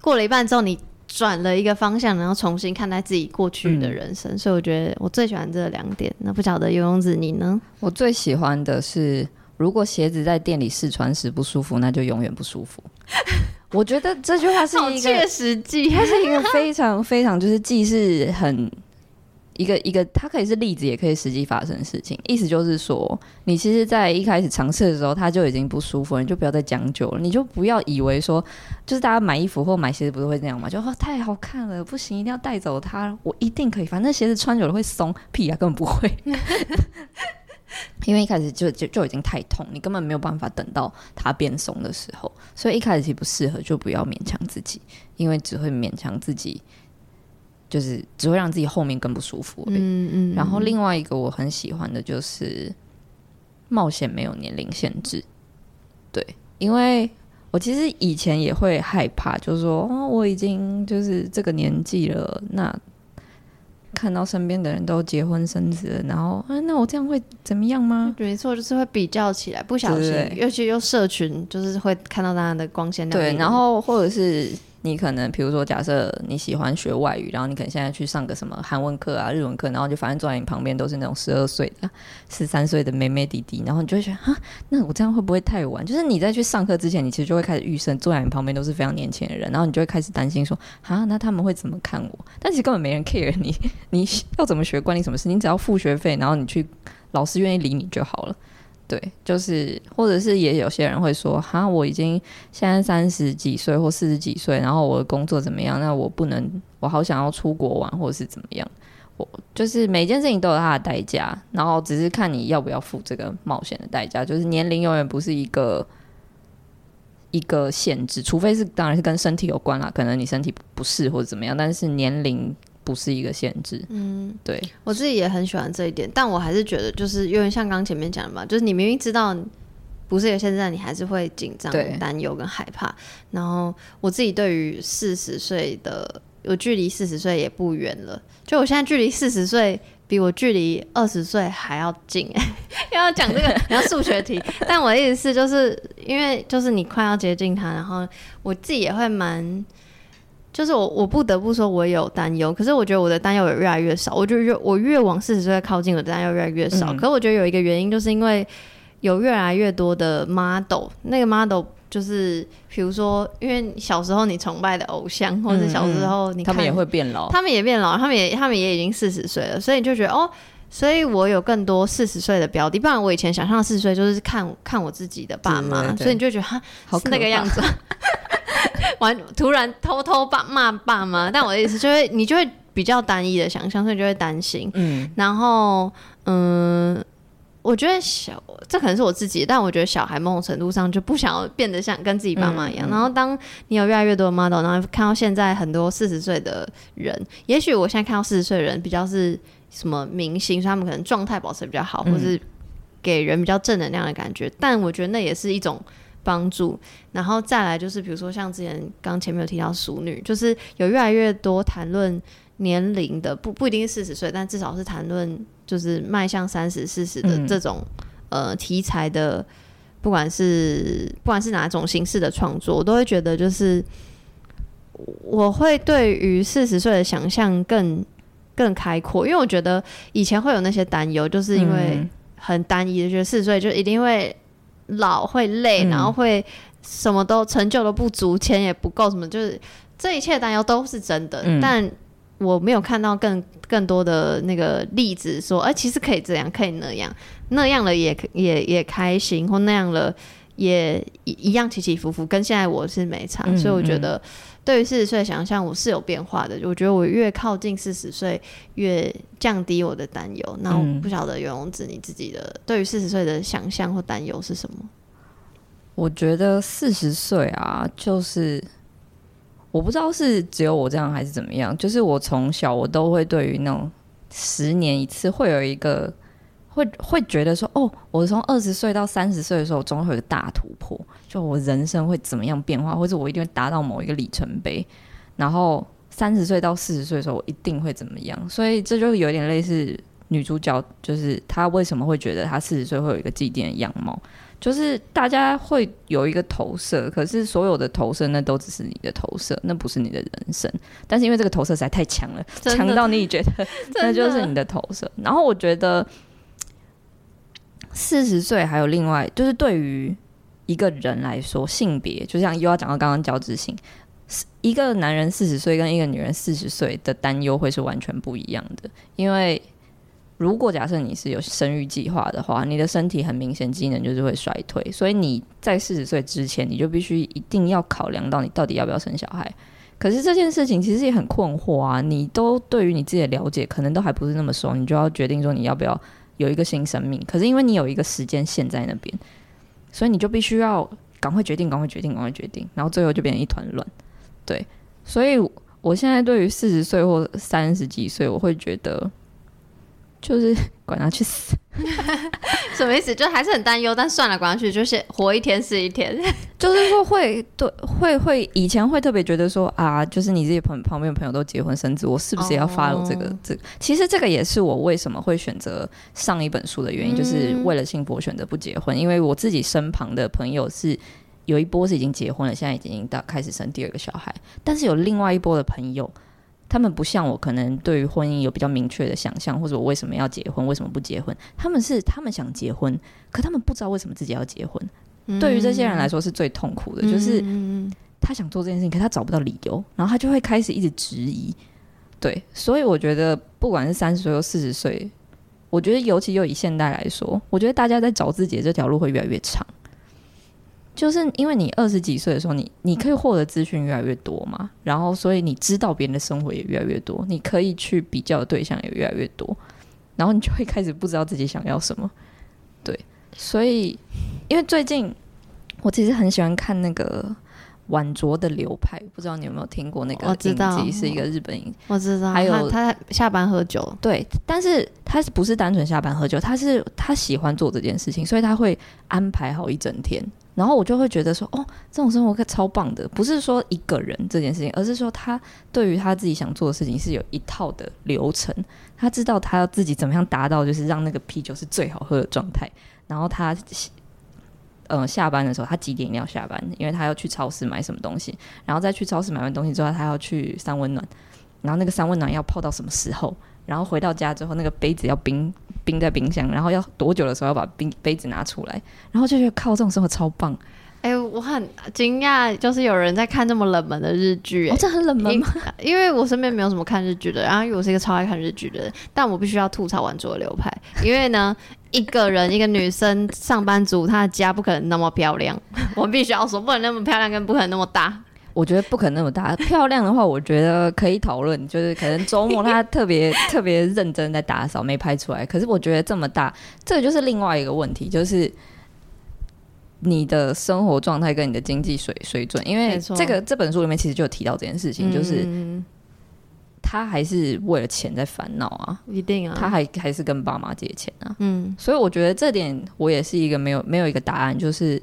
过了一半之后，你转了一个方向，然后重新看待自己过去的人生，嗯、所以我觉得我最喜欢这两点。那不晓得游泳子你呢？我最喜欢的是，如果鞋子在店里试穿时不舒服，那就永远不舒服。我觉得这句话是一个切实际，它是一个非常非常就是既是很。一个一个，它可以是例子，也可以实际发生的事情。意思就是说，你其实，在一开始尝试的时候，它就已经不舒服了，你就不要再将就了。你就不要以为说，就是大家买衣服或买鞋子不是会这样吗？就说太好看了，不行，一定要带走它。我一定可以，反正鞋子穿久了会松，屁啊，根本不会。<laughs> 因为一开始就就就已经太痛，你根本没有办法等到它变松的时候。所以一开始其实不适合，就不要勉强自己，因为只会勉强自己。就是只会让自己后面更不舒服。嗯嗯。然后另外一个我很喜欢的就是冒险没有年龄限制。对，因为我其实以前也会害怕，就是说哦，我已经就是这个年纪了，那看到身边的人都结婚生子了，然后啊，那我这样会怎么样吗？没错，就是会比较起来，不小心，对尤其又社群，就是会看到大家的光鲜亮丽。对，然后或者是。你可能，比如说，假设你喜欢学外语，然后你可能现在去上个什么韩文课啊、日文课，然后就发现坐在你旁边都是那种十二岁的、十三岁的妹妹弟弟，然后你就会觉得，啊，那我这样会不会太晚？就是你在去上课之前，你其实就会开始预设坐在你旁边都是非常年轻的人，然后你就会开始担心说，啊，那他们会怎么看我？但其实根本没人 care 你，<laughs> 你要怎么学，关你什么事？你只要付学费，然后你去老师愿意理你就好了。对，就是，或者是也有些人会说，哈，我已经现在三十几岁或四十几岁，然后我的工作怎么样？那我不能，我好想要出国玩，或者是怎么样？我就是每件事情都有它的代价，然后只是看你要不要付这个冒险的代价。就是年龄永远不是一个一个限制，除非是当然是跟身体有关啦，可能你身体不适或者怎么样，但是年龄不是一个限制。嗯，对，我自己也很喜欢这一点，但我还是觉得就是因为像刚前面讲的嘛，就是你明明知道不是一个限制，你还是会紧张、担忧跟害怕。然后我自己对于四十岁的，我距离四十岁也不远了，就我现在距离四十岁。比我距离二十岁还要近，<laughs> 要讲这个 <laughs> 然后数学题，但我的意思是，就是因为就是你快要接近他，然后我自己也会蛮，就是我我不得不说，我有担忧，可是我觉得我的担忧也越来越少，我就越我越往四十岁靠近，我的担忧越来越少。嗯、可是我觉得有一个原因，就是因为有越来越多的 model，那个 model。就是比如说，因为小时候你崇拜的偶像，或者小时候你看、嗯嗯、他们也会变老，他们也变老，他们也他们也已经四十岁了，所以你就觉得哦，所以我有更多四十岁的标的，不然我以前想象四十岁就是看看我自己的爸妈，所以你就觉得哈，是那个样子，<laughs> 完突然偷偷爸骂爸妈，但我的意思就是你就会比较单一的想象，所以就会担心，嗯，然后嗯。我觉得小，这可能是我自己，但我觉得小孩某种程度上就不想要变得像跟自己爸妈一样。嗯嗯、然后当你有越来越多的 model，然后看到现在很多四十岁的人，也许我现在看到四十岁的人比较是什么明星，所以他们可能状态保持得比较好，或是给人比较正能量的感觉。嗯、但我觉得那也是一种帮助。然后再来就是，比如说像之前刚前面有提到熟女，就是有越来越多谈论年龄的，不不一定是四十岁，但至少是谈论。就是迈向三十、四十的这种、嗯、呃题材的，不管是不管是哪种形式的创作，我都会觉得就是我会对于四十岁的想象更更开阔，因为我觉得以前会有那些担忧，就是因为很单一的，觉得四十岁就一定会老、会累，嗯、然后会什么都成就都不足，钱也不够，什么就是这一切担忧都是真的，嗯、但。我没有看到更更多的那个例子说，哎、欸，其实可以这样，可以那样，那样了也也也开心，或那样了也一一样起起伏伏，跟现在我是没差。所以我觉得，对于四十岁的想象，我是有变化的。我觉得我越靠近四十岁，越降低我的担忧。那我不晓得游泳子你自己的对于四十岁的想象或担忧是什么？我觉得四十岁啊，就是。我不知道是只有我这样还是怎么样，就是我从小我都会对于那种十年一次会有一个会会觉得说，哦，我从二十岁到三十岁的时候，总会有个大突破，就我人生会怎么样变化，或者我一定会达到某一个里程碑。然后三十岁到四十岁的时候，我一定会怎么样？所以这就有点类似女主角，就是她为什么会觉得她四十岁会有一个既定的样貌。就是大家会有一个投射，可是所有的投射那都只是你的投射，那不是你的人生。但是因为这个投射实在太强了，强到你觉得 <laughs> 那就是你的投射。然后我觉得四十岁还有另外，就是对于一个人来说，性别就像又要讲到刚刚交织性，一个男人四十岁跟一个女人四十岁的担忧会是完全不一样的，因为。如果假设你是有生育计划的话，你的身体很明显机能就是会衰退，所以你在四十岁之前，你就必须一定要考量到你到底要不要生小孩。可是这件事情其实也很困惑啊，你都对于你自己的了解可能都还不是那么熟，你就要决定说你要不要有一个新生命。可是因为你有一个时间线在那边，所以你就必须要赶快决定，赶快决定，赶快决定，然后最后就变成一团乱。对，所以我现在对于四十岁或三十几岁，我会觉得。就是 <laughs> 管他去死，<laughs> 什么意思？就还是很担忧，但算了，管他去，就是活一天是一天。<laughs> 就是说会对会会以前会特别觉得说啊，就是你自己朋旁边的朋友都结婚生子，我是不是也要 follow 这个？哦、这个其实这个也是我为什么会选择上一本书的原因，嗯、就是为了幸福选择不结婚，因为我自己身旁的朋友是有一波是已经结婚了，现在已经到开始生第二个小孩，但是有另外一波的朋友。他们不像我，可能对于婚姻有比较明确的想象，或者我为什么要结婚，为什么不结婚？他们是他们想结婚，可他们不知道为什么自己要结婚。嗯、对于这些人来说是最痛苦的，嗯、就是他想做这件事情，可他找不到理由，然后他就会开始一直质疑。对，所以我觉得不管是三十岁或四十岁，我觉得尤其又以现代来说，我觉得大家在找自己的这条路会越来越长。就是因为你二十几岁的时候，你你可以获得资讯越来越多嘛，然后所以你知道别人的生活也越来越多，你可以去比较的对象也越来越多，然后你就会开始不知道自己想要什么。对，所以因为最近我其实很喜欢看那个晚酌的流派，不知道你有没有听过那个？我知道，是一个日本影，我知道。还有他，他下班喝酒，对，但是他不是单纯下班喝酒，他是他喜欢做这件事情，所以他会安排好一整天。然后我就会觉得说，哦，这种生活可超棒的。不是说一个人这件事情，而是说他对于他自己想做的事情是有一套的流程，他知道他要自己怎么样达到，就是让那个啤酒是最好喝的状态。然后他。呃，下班的时候他几点要下班？因为他要去超市买什么东西，然后再去超市买完东西之后，他要去三温暖，然后那个三温暖要泡到什么时候？然后回到家之后，那个杯子要冰冰在冰箱，然后要多久的时候要把冰杯子拿出来？然后就觉得靠，这种生活超棒。哎、欸，我很惊讶，就是有人在看这么冷门的日剧、欸，哦，这很冷门吗？因，因为我身边没有什么看日剧的，然后因为我是一个超爱看日剧的人，但我必须要吐槽晚酌流派，因为呢，一个人一个女生上班族，她的家不可能那么漂亮，<laughs> 我必须要说，不能那么漂亮，跟不可能那么大。我觉得不可能那么大，漂亮的话，我觉得可以讨论，就是可能周末他特别特别认真在打扫，没拍出来。可是我觉得这么大，这个就是另外一个问题，就是。你的生活状态跟你的经济水水准，因为这个这本书里面其实就有提到这件事情，就是他还是为了钱在烦恼啊，一定啊，他还还是跟爸妈借钱啊，嗯，所以我觉得这点我也是一个没有没有一个答案，就是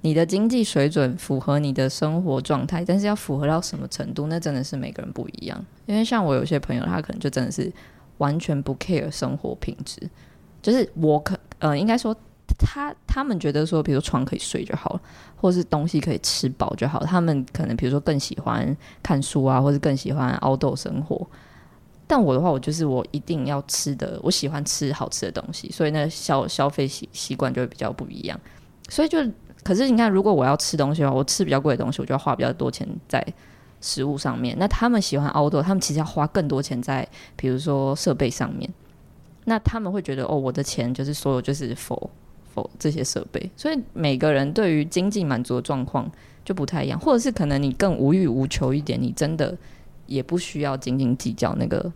你的经济水准符合你的生活状态，但是要符合到什么程度，那真的是每个人不一样。因为像我有些朋友，他可能就真的是完全不 care 生活品质，就是我可呃应该说。他他们觉得说，比如床可以睡就好了，或是东西可以吃饱就好。他们可能比如说更喜欢看书啊，或是更喜欢 outdoor 生活。但我的话，我就是我一定要吃的，我喜欢吃好吃的东西，所以那消消费习习惯就会比较不一样。所以就可是你看，如果我要吃东西的话，我吃比较贵的东西，我就要花比较多钱在食物上面。那他们喜欢 auto，他们其实要花更多钱在比如说设备上面。那他们会觉得哦，我的钱就是所有就是否。这些设备，所以每个人对于经济满足的状况就不太一样，或者是可能你更无欲无求一点，你真的也不需要斤斤计较那个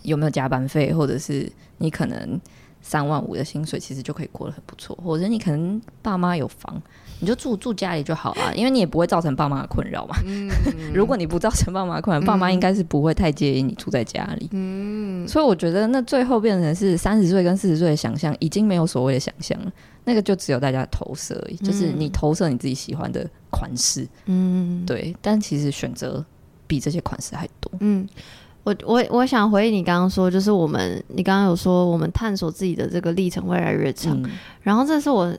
有没有加班费，或者是你可能。三万五的薪水其实就可以过得很不错，或者你可能爸妈有房，你就住住家里就好啊，因为你也不会造成爸妈的困扰嘛。嗯、<laughs> 如果你不造成爸妈的困扰，嗯、爸妈应该是不会太介意你住在家里。嗯，所以我觉得那最后变成是三十岁跟四十岁的想象已经没有所谓的想象了，那个就只有大家投射而已，就是你投射你自己喜欢的款式。嗯，对，但其实选择比这些款式还多。嗯。我我我想回应你刚刚说，就是我们你刚刚有说我们探索自己的这个历程会越来越长，嗯、然后这是我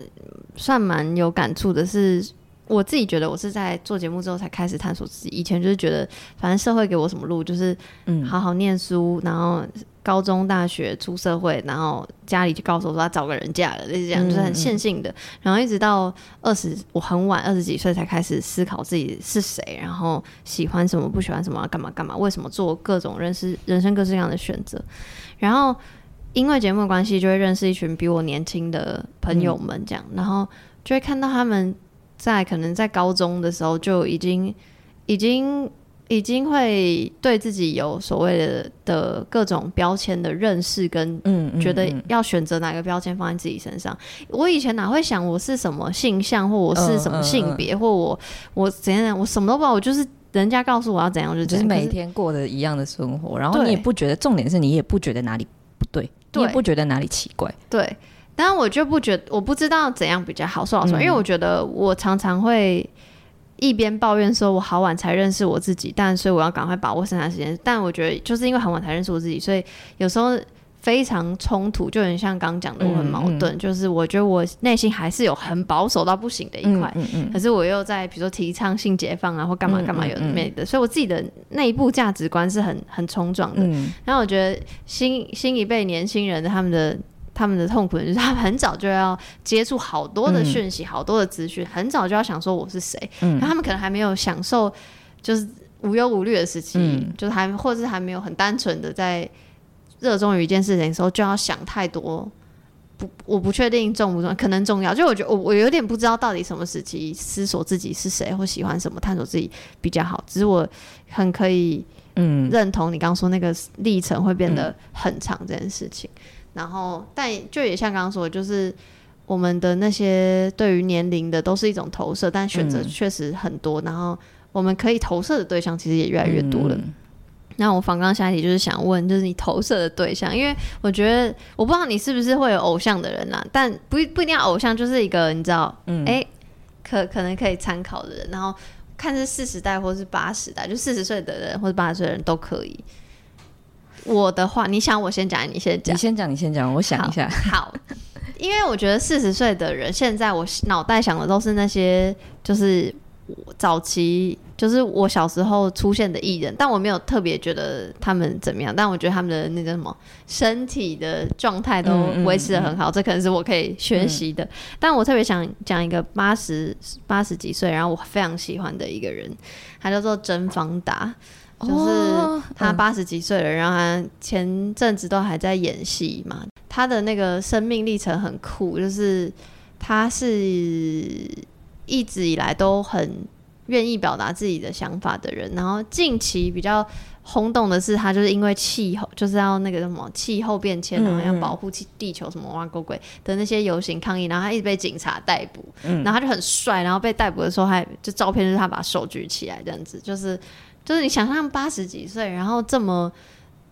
算蛮有感触的是，是我自己觉得我是在做节目之后才开始探索自己，以前就是觉得反正社会给我什么路，就是嗯好好念书，然后。高中、大学出社会，然后家里就告诉我说他找个人嫁了，就是这样，就是很线性的。然后一直到二十，我很晚二十几岁才开始思考自己是谁，然后喜欢什么，不喜欢什么，干嘛干嘛，为什么做各种人生人生各式各样的选择。然后因为节目的关系，就会认识一群比我年轻的朋友们，这样，嗯、然后就会看到他们在可能在高中的时候就已经已经。已经会对自己有所谓的的各种标签的认识，跟觉得要选择哪个标签放在自己身上。嗯嗯嗯、我以前哪会想我是什么性向，或我是什么性别，嗯嗯嗯、或我我怎样，我什么都不知道。我就是人家告诉我要怎样，就就是每天过的一样的生活。然后你也不觉得，重点是你也不觉得哪里不对，对你也不觉得哪里奇怪。对，但我就不觉得，我不知道怎样比较好。说老实话，嗯、因为我觉得我常常会。一边抱怨说，我好晚才认识我自己，但所以我要赶快把握剩下时间。但我觉得，就是因为很晚才认识我自己，所以有时候非常冲突，就很像刚讲的，我很矛盾。嗯嗯、就是我觉得我内心还是有很保守到不行的一块，可是我又在比如说提倡性解放啊，或干嘛干嘛有的没的，所以我自己的内部价值观是很很冲撞的。嗯、然后我觉得新新一辈年轻人的他们的。他们的痛苦就是，他们很早就要接触好多的讯息，嗯、好多的资讯，很早就要想说我是谁。嗯，他们可能还没有享受，就是无忧无虑的时期，嗯、就是还或者是还没有很单纯的在热衷于一件事情的时候，就要想太多。不，我不确定重不重要，可能重要。就我觉得我我有点不知道到底什么时期思索自己是谁或喜欢什么，探索自己比较好。只是我很可以嗯认同你刚刚说那个历程会变得很长这件事情。然后，但就也像刚刚说的，就是我们的那些对于年龄的都是一种投射，但选择确实很多，嗯、然后我们可以投射的对象其实也越来越多了。嗯、那我反刚下一题就是想问，就是你投射的对象，因为我觉得我不知道你是不是会有偶像的人啦，但不不一定要偶像，就是一个你知道，哎、嗯欸，可可能可以参考的人，然后看是四十代或是八十代，就四十岁的人或者八十岁的人都可以。我的话，你想我先讲，你先讲，你先讲，你先讲，我想一下。好。好因为我觉得四十岁的人，现在我脑袋想的都是那些，就是早期，就是我小时候出现的艺人，但我没有特别觉得他们怎么样，但我觉得他们的那个什么身体的状态都维持的很好，嗯嗯嗯、这可能是我可以学习的。嗯、但我特别想讲一个八十八十几岁，然后我非常喜欢的一个人，他叫做甄方达，就是他八十几岁了，然后他前阵子都还在演戏嘛。他的那个生命历程很酷，就是他是一直以来都很愿意表达自己的想法的人。然后近期比较轰动的是，他就是因为气候，就是要那个什么气候变迁，然后要保护地地球什么哇狗鬼的那些游行抗议，然后他一直被警察逮捕，然后他就很帅，然后被逮捕的时候还就照片就是他把手举起来这样子，就是就是你想象八十几岁，然后这么。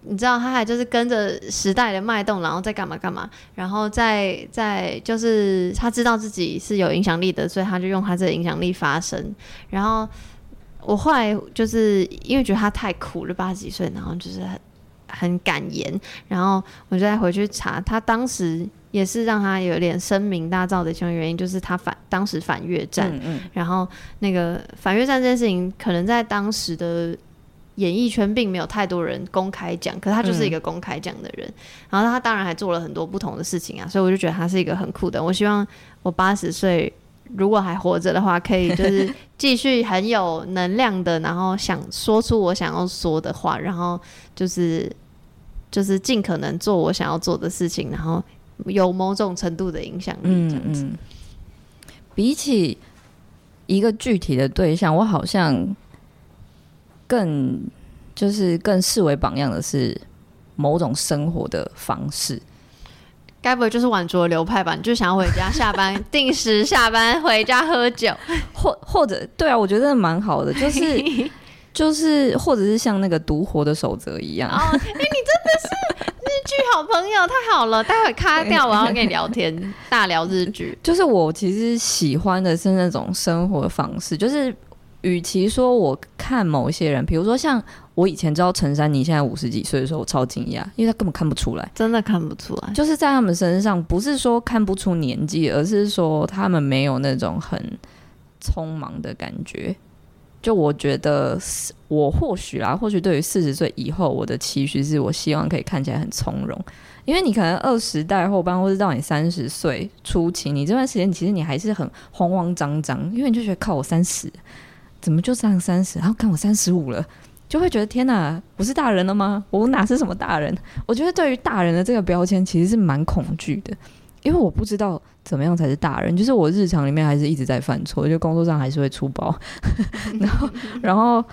你知道他还就是跟着时代的脉动，然后再干嘛干嘛，然后再再就是他知道自己是有影响力的，所以他就用他这个影响力发声。然后我后来就是因为觉得他太苦了，八十几岁，然后就是很很敢言，然后我就再回去查，他当时也是让他有点声名大噪的其中原因，就是他反当时反越战，嗯嗯然后那个反越战这件事情，可能在当时的。演艺圈并没有太多人公开讲，可是他就是一个公开讲的人。嗯、然后他当然还做了很多不同的事情啊，所以我就觉得他是一个很酷的。我希望我八十岁如果还活着的话，可以就是继续很有能量的，然后想说出我想要说的话，然后就是就是尽可能做我想要做的事情，然后有某种程度的影响力这样子。嗯嗯、比起一个具体的对象，我好像。更就是更视为榜样的是某种生活的方式，该不会就是晚酌流派吧？你就想要回家下班 <laughs> 定时下班回家喝酒，或或者对啊，我觉得蛮好的，就是 <laughs> 就是或者是像那个独活的守则一样。哦，哎、欸，你真的是日剧好朋友，太好了！待会卡掉，我要跟你聊天，<laughs> 大聊日剧。就是我其实喜欢的是那种生活方式，就是。与其说我看某一些人，比如说像我以前知道陈珊妮现在五十几岁的时候，我超惊讶，因为她根本看不出来，真的看不出来。就是在他们身上，不是说看不出年纪，而是说他们没有那种很匆忙的感觉。就我觉得，我或许啦，或许对于四十岁以后，我的期许是我希望可以看起来很从容。因为你可能二十代后半，或是到你三十岁初期，你这段时间其实你还是很慌慌张张，因为你就觉得靠我三十。怎么就上三十？然后看我三十五了，就会觉得天哪，我是大人了吗？我哪是什么大人？我觉得对于大人的这个标签，其实是蛮恐惧的，因为我不知道怎么样才是大人。就是我日常里面还是一直在犯错，就工作上还是会出包，<laughs> 然后 <laughs> 然后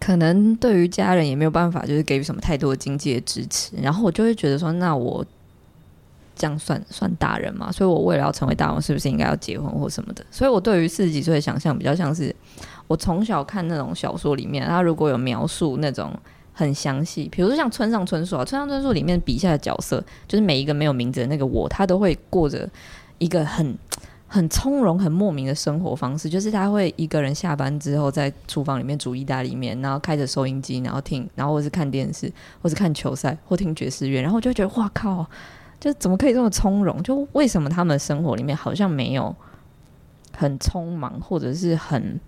可能对于家人也没有办法，就是给予什么太多的经济的支持，然后我就会觉得说，那我。这样算算大人嘛？所以我为了要成为大人，是不是应该要结婚或什么的？所以我对于四十几岁的想象比较像是我从小看那种小说里面，他如果有描述那种很详细，比如说像村上春树啊，村上春树里面笔下的角色，就是每一个没有名字的那个我，他都会过着一个很很从容、很莫名的生活方式，就是他会一个人下班之后在厨房里面煮意大利面，然后开着收音机，然后听，然后或是看电视，或是看球赛，或听爵士乐，然后就觉得哇靠！就怎么可以这么从容？就为什么他们生活里面好像没有很匆忙或者是很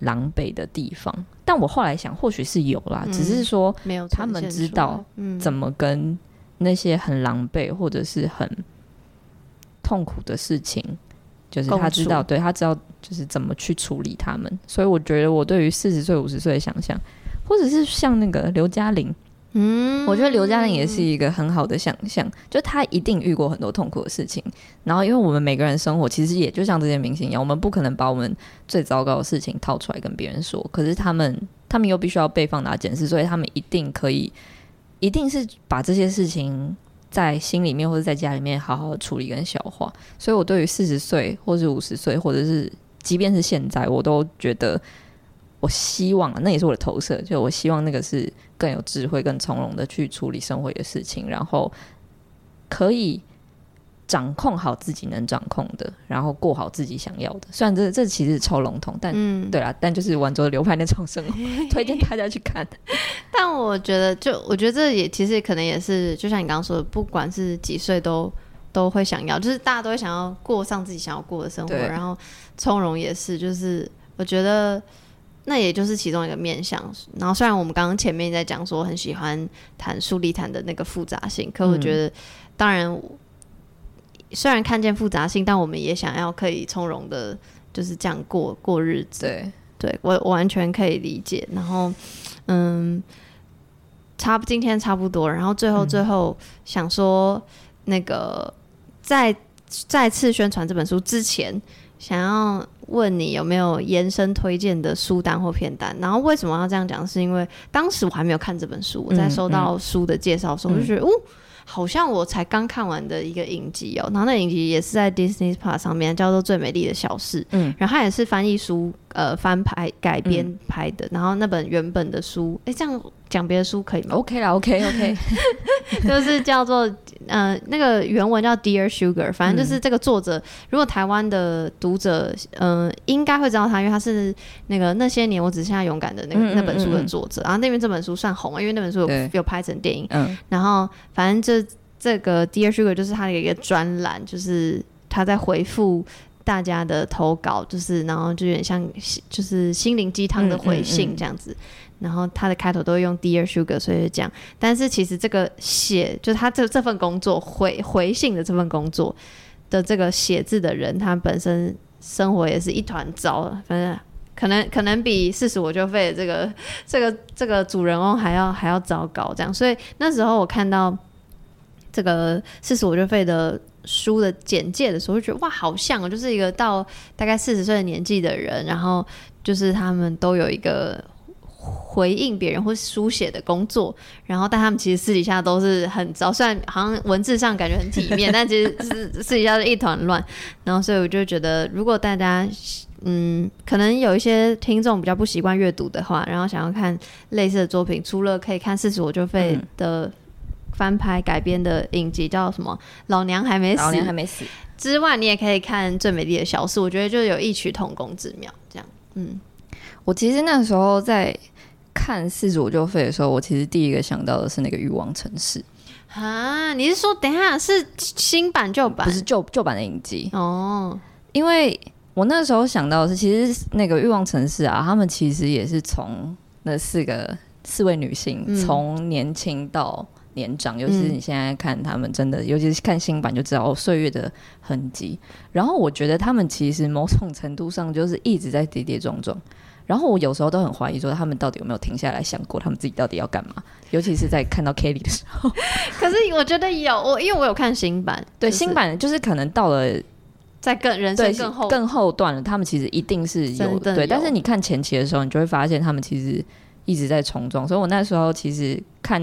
狼狈的地方？但我后来想，或许是有啦，嗯、只是说没有他们知道怎么跟那些很狼狈或者是很痛苦的事情，就是他知道，对他知道就是怎么去处理他们。所以我觉得，我对于四十岁、五十岁的想象，或者是像那个刘嘉玲。嗯，我觉得刘嘉玲也是一个很好的想象，就她一定遇过很多痛苦的事情。然后，因为我们每个人生活其实也就像这些明星一样，我们不可能把我们最糟糕的事情掏出来跟别人说。可是他们，他们又必须要被放大检视，所以他们一定可以，一定是把这些事情在心里面或者在家里面好好处理跟消化。所以我对于四十岁或是五十岁，或者是即便是现在，我都觉得我希望啊，那也是我的投射，就我希望那个是更有智慧、更从容的去处理生活的事情，然后可以。掌控好自己能掌控的，然后过好自己想要的。虽然这这其实超笼统，但、嗯、对啦，但就是玩州流派那种生活，<laughs> 推荐大家去看。<laughs> 但我觉得，就我觉得这也其实可能也是，就像你刚刚说的，不管是几岁都都会想要，就是大家都会想要过上自己想要过的生活。然后从容也是，就是我觉得那也就是其中一个面向。然后虽然我们刚刚前面在讲说很喜欢谈疏离谈的那个复杂性，可我觉得、嗯、当然。虽然看见复杂性，但我们也想要可以从容的，就是这样过过日子。对，对我，我完全可以理解。然后，嗯，差今天差不多。然后最后最后想说，那个在再次宣传这本书之前，想要问你有没有延伸推荐的书单或片单？然后为什么要这样讲？是因为当时我还没有看这本书，我在收到书的介绍的时候，我就觉得，哦、嗯。好像我才刚看完的一个影集哦，然后那影集也是在 Disney Plus 上面，叫做《最美丽的小事》。嗯，然后它也是翻译书呃翻拍改编拍的，嗯，然后那本原本的书，哎，这样。讲别的书可以吗？OK 啦，OK OK，<laughs> 就是叫做呃那个原文叫 Dear Sugar，反正就是这个作者。嗯、如果台湾的读者嗯、呃、应该会知道他，因为他是那个那些年我只剩下勇敢的那个那本书的作者。然后那边这本书算红啊，因为那本书有有拍成电影。嗯，然后反正这这个 Dear Sugar 就是他的一个专栏，就是他在回复大家的投稿，就是然后就有点像就是心灵鸡汤的回信这样子。嗯嗯嗯然后他的开头都会用 Dear Sugar，所以就讲。但是其实这个写，就他这这份工作回回信的这份工作的这个写字的人，他本身生活也是一团糟。反正可能可能比四十我就废这个这个这个主人翁还要还要糟糕。这样，所以那时候我看到这个四十我就废的书的简介的时候，就觉得哇，好像哦，就是一个到大概四十岁的年纪的人，然后就是他们都有一个。回应别人或是书写的工作，然后但他们其实私底下都是很糟，虽然好像文字上感觉很体面，<laughs> 但其实是私底下是一团乱。然后所以我就觉得，如果大家嗯，可能有一些听众比较不习惯阅读的话，然后想要看类似的作品，除了可以看《四十我就废》的翻拍改编的影集，叫什么《老娘还没死》，老娘还没死之外，你也可以看《最美丽的小事》，我觉得就有异曲同工之妙。这样，嗯，我其实那时候在。看四十我就废的时候，我其实第一个想到的是那个欲望城市啊！你是说等一下是新版旧版？不是旧旧版的影集哦。因为我那时候想到的是，其实那个欲望城市啊，他们其实也是从那四个四位女性从年轻到年长，嗯，尤其是你现在看他们，真的，尤其是看新版就知道岁月的痕迹。然后我觉得他们其实某种程度上就是一直在跌跌撞撞。然后我有时候都很怀疑，说他们到底有没有停下来想过，他们自己到底要干嘛？尤其是在看到 Kelly 的时候。<laughs> 可是我觉得有，我因为我有看新版，对、就是、新版就是可能到了在更人生更后更后段了，他们其实一定是有的，对。但是你看前期的时候，你就会发现他们其实一直在重装。所以我那时候其实看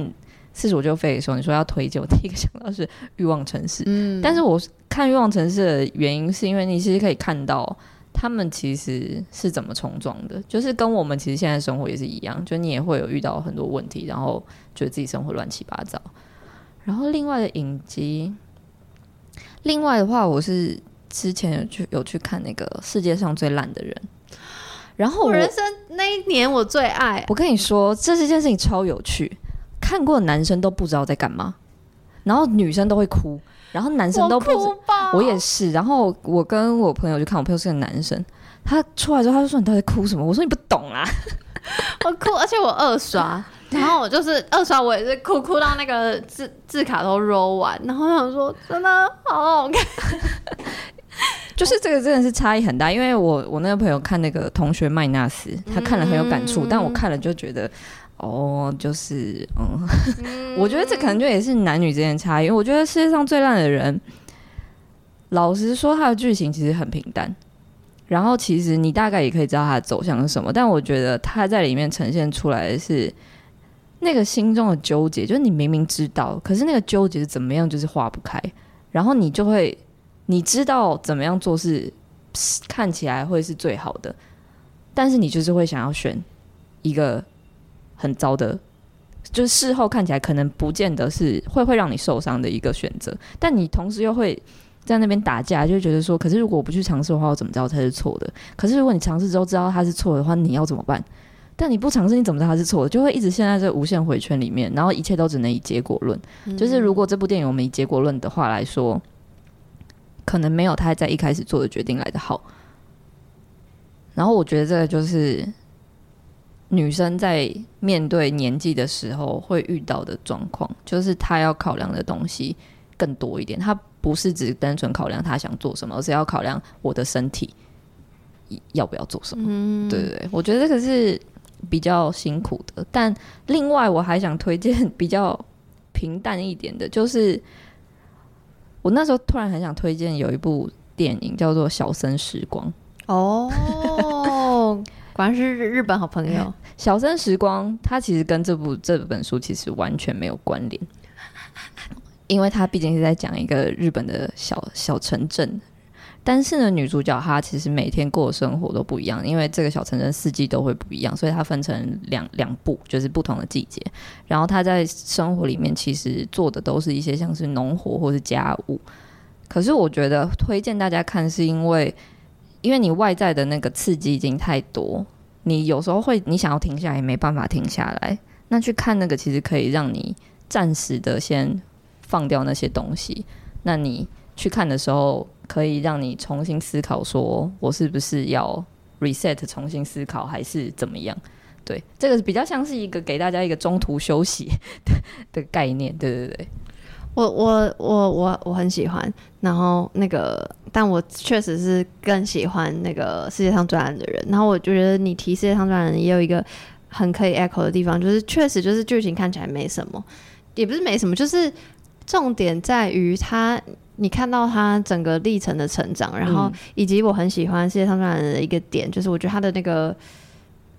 四十五就废的时候，你说要推荐，我第一个想到是欲望城市。嗯，但是我看欲望城市的原因是因为你其实可以看到。他们其实是怎么重装的？就是跟我们其实现在生活也是一样，就你也会有遇到很多问题，然后觉得自己生活乱七八糟。然后另外的影集，另外的话，我是之前有去有去看那个世界上最烂的人。然后我，我人生那一年我最爱。我跟你说，这是件事情超有趣，看过的男生都不知道在干嘛，然后女生都会哭。然后男生都不，我，我也是。然后我跟我朋友去看，我朋友是个男生，他出来之后他就说：“你到底哭什么？”我说：“你不懂啊，<laughs> 我哭，而且我二刷，然后我就是二刷，我也是哭哭到那个字字卡都 roll 完。然后我想说，真的好好看，<laughs> 就是这个真的是差异很大。因为我我那个朋友看那个同学麦纳斯，他看了很有感触，嗯、但我看了就觉得。哦，就是嗯，嗯，<laughs> 我觉得这可能就也是男女之间的差异。因为我觉得世界上最烂的人，老实说，他的剧情其实很平淡。然后其实你大概也可以知道他的走向是什么，但我觉得他在里面呈现出来的是那个心中的纠结，就是你明明知道，可是那个纠结是怎么样，就是化不开，然后你就会你知道怎么样做是看起来会是最好的，但是你就是会想要选一个很糟的，就是事后看起来可能不见得是会会让你受伤的一个选择，但你同时又会在那边打架，就觉得说，可是如果我不去尝试的话，我怎么知道它是错的？可是如果你尝试之后知道它是错的话，你要怎么办？但你不尝试，你怎么知道它是错的？就会一直陷在这无限回圈里面，然后一切都只能以结果论。嗯、就是如果这部电影我们以结果论的话来说，可能没有他在一开始做的决定来的好。然后我觉得这个就是女生在面对年纪的时候会遇到的状况，就是她要考量的东西更多一点。她不是只单纯考量她想做什么，而是要考量我的身体要不要做什么。嗯、对对对，我觉得这个是。比较辛苦的，但另外我还想推荐比较平淡一点的，就是我那时候突然很想推荐有一部电影叫做《小生时光》哦，果然是日本好朋友。<laughs>《小森时光》它其实跟这部这本书其实完全没有关联，因为它毕竟是在讲一个日本的小小城镇。但是呢，女主角她其实每天过的生活都不一样，因为这个小城镇四季都会不一样，所以她分成两两部，就是不同的季节。然后她在生活里面其实做的都是一些像是农活或是家务。可是我觉得推荐大家看，是因为因为你外在的那个刺激已经太多，你有时候会你想要停下来也没办法停下来。那去看那个其实可以让你暂时的先放掉那些东西。那你去看的时候。可以让你重新思考，说我是不是要 reset，重新思考，还是怎么样？对，这个比较像是一个给大家一个中途休息的概念。对对对，我我我我我很喜欢。然后那个，但我确实是更喜欢那个世界上最烂的人。然后我觉得你提世界上最烂的人也有一个很可以 echo 的地方，就是确实就是剧情看起来没什么，也不是没什么，就是重点在于他。你看到他整个历程的成长，然后以及我很喜欢《世界上最烂的人》的一个点，就是我觉得他的那个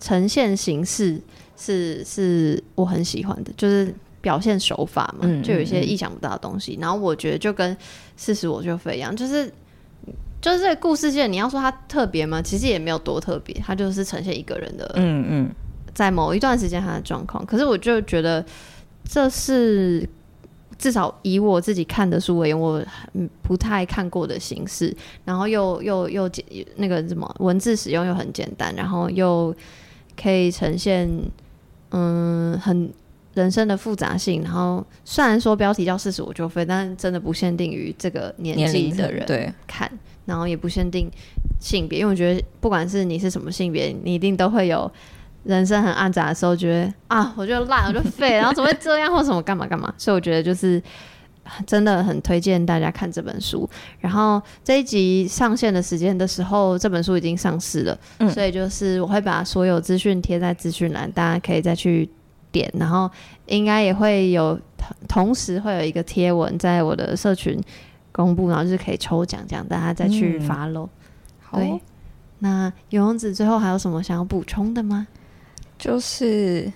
呈现形式是是我很喜欢的，就是表现手法嘛，就有一些意想不到的东西。然后我觉得就跟《四十我就飞》一样，就是就是这个故事线，你要说它特别吗？其实也没有多特别，它就是呈现一个人的，嗯嗯，在某一段时间他的状况。可是我就觉得这是。至少以我自己看的书而言，我不太看过的形式，然后又又又简那个什么文字使用又很简单，然后又可以呈现嗯很人生的复杂性。然后虽然说标题叫四十我就飞，但真的不限定于这个年纪的人对看，然后也不限定性别，因为我觉得不管是你是什么性别，你一定都会有。人生很暗杂的时候，觉得啊，我觉得烂，我就废，然后怎么会这样，或什么干嘛干嘛？所以我觉得就是真的很推荐大家看这本书。然后这一集上线的时间的时候，这本书已经上市了，嗯、所以就是我会把所有资讯贴在资讯栏，大家可以再去点。然后应该也会有同时会有一个贴文在我的社群公布，然后就是可以抽奖，这样大家再去 follow。嗯、对，那游泳子最后还有什么想要补充的吗？就是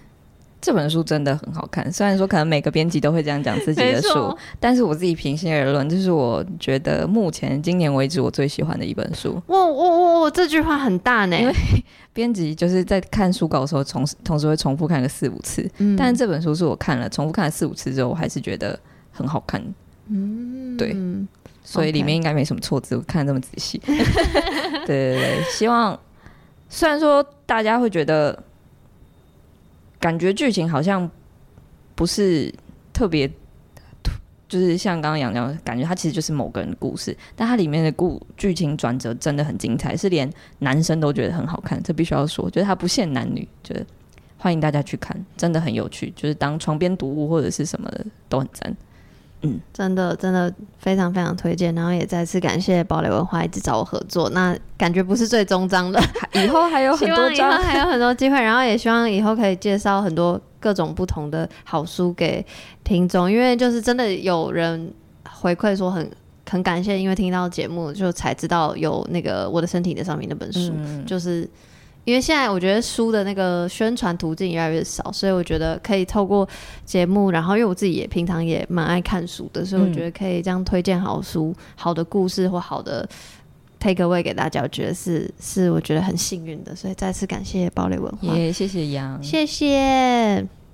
这本书真的很好看，虽然说可能每个编辑都会这样讲自己的书，但是我自己平心而论，这是我觉得目前今年为止我最喜欢的一本书。哇哇哇哇！这句话很大呢，因为编辑就是在看书稿的时候，同同时会重复看个四五次。嗯，但是这本书是我看了重复看了四五次之后，我还是觉得很好看。嗯，对，所以里面应该没什么错字，我看得这么仔细。<laughs> 对对对，希望虽然说大家会觉得。感觉剧情好像不是特别，就是像刚刚杨洋感觉它其实就是某个人的故事，但它里面的故剧情转折真的很精彩，是连男生都觉得很好看，这必须要说，觉得它不限男女，觉得欢迎大家去看，真的很有趣，就是当床边读物或者是什么的都很赞。嗯，真的真的非常非常推荐，然后也再次感谢堡垒文化一直找我合作。那感觉不是最终章了，以后还有很多章，还有很多机会。然后也希望以后可以介绍很多各种不同的好书给听众，因为就是真的有人回馈说很很感谢，因为听到节目就才知道有那个我的身体的上面那本书，嗯、就是因为现在我觉得书的那个宣传途径越来越少，所以我觉得可以透过节目，然后因为我自己也平常也蛮爱看书的，所以我觉得可以这样推荐好书、嗯、好的故事或好的 take away 给大家，我觉得是是我觉得很幸运的，所以再次感谢堡垒文化，也、yeah, 谢谢杨，谢谢。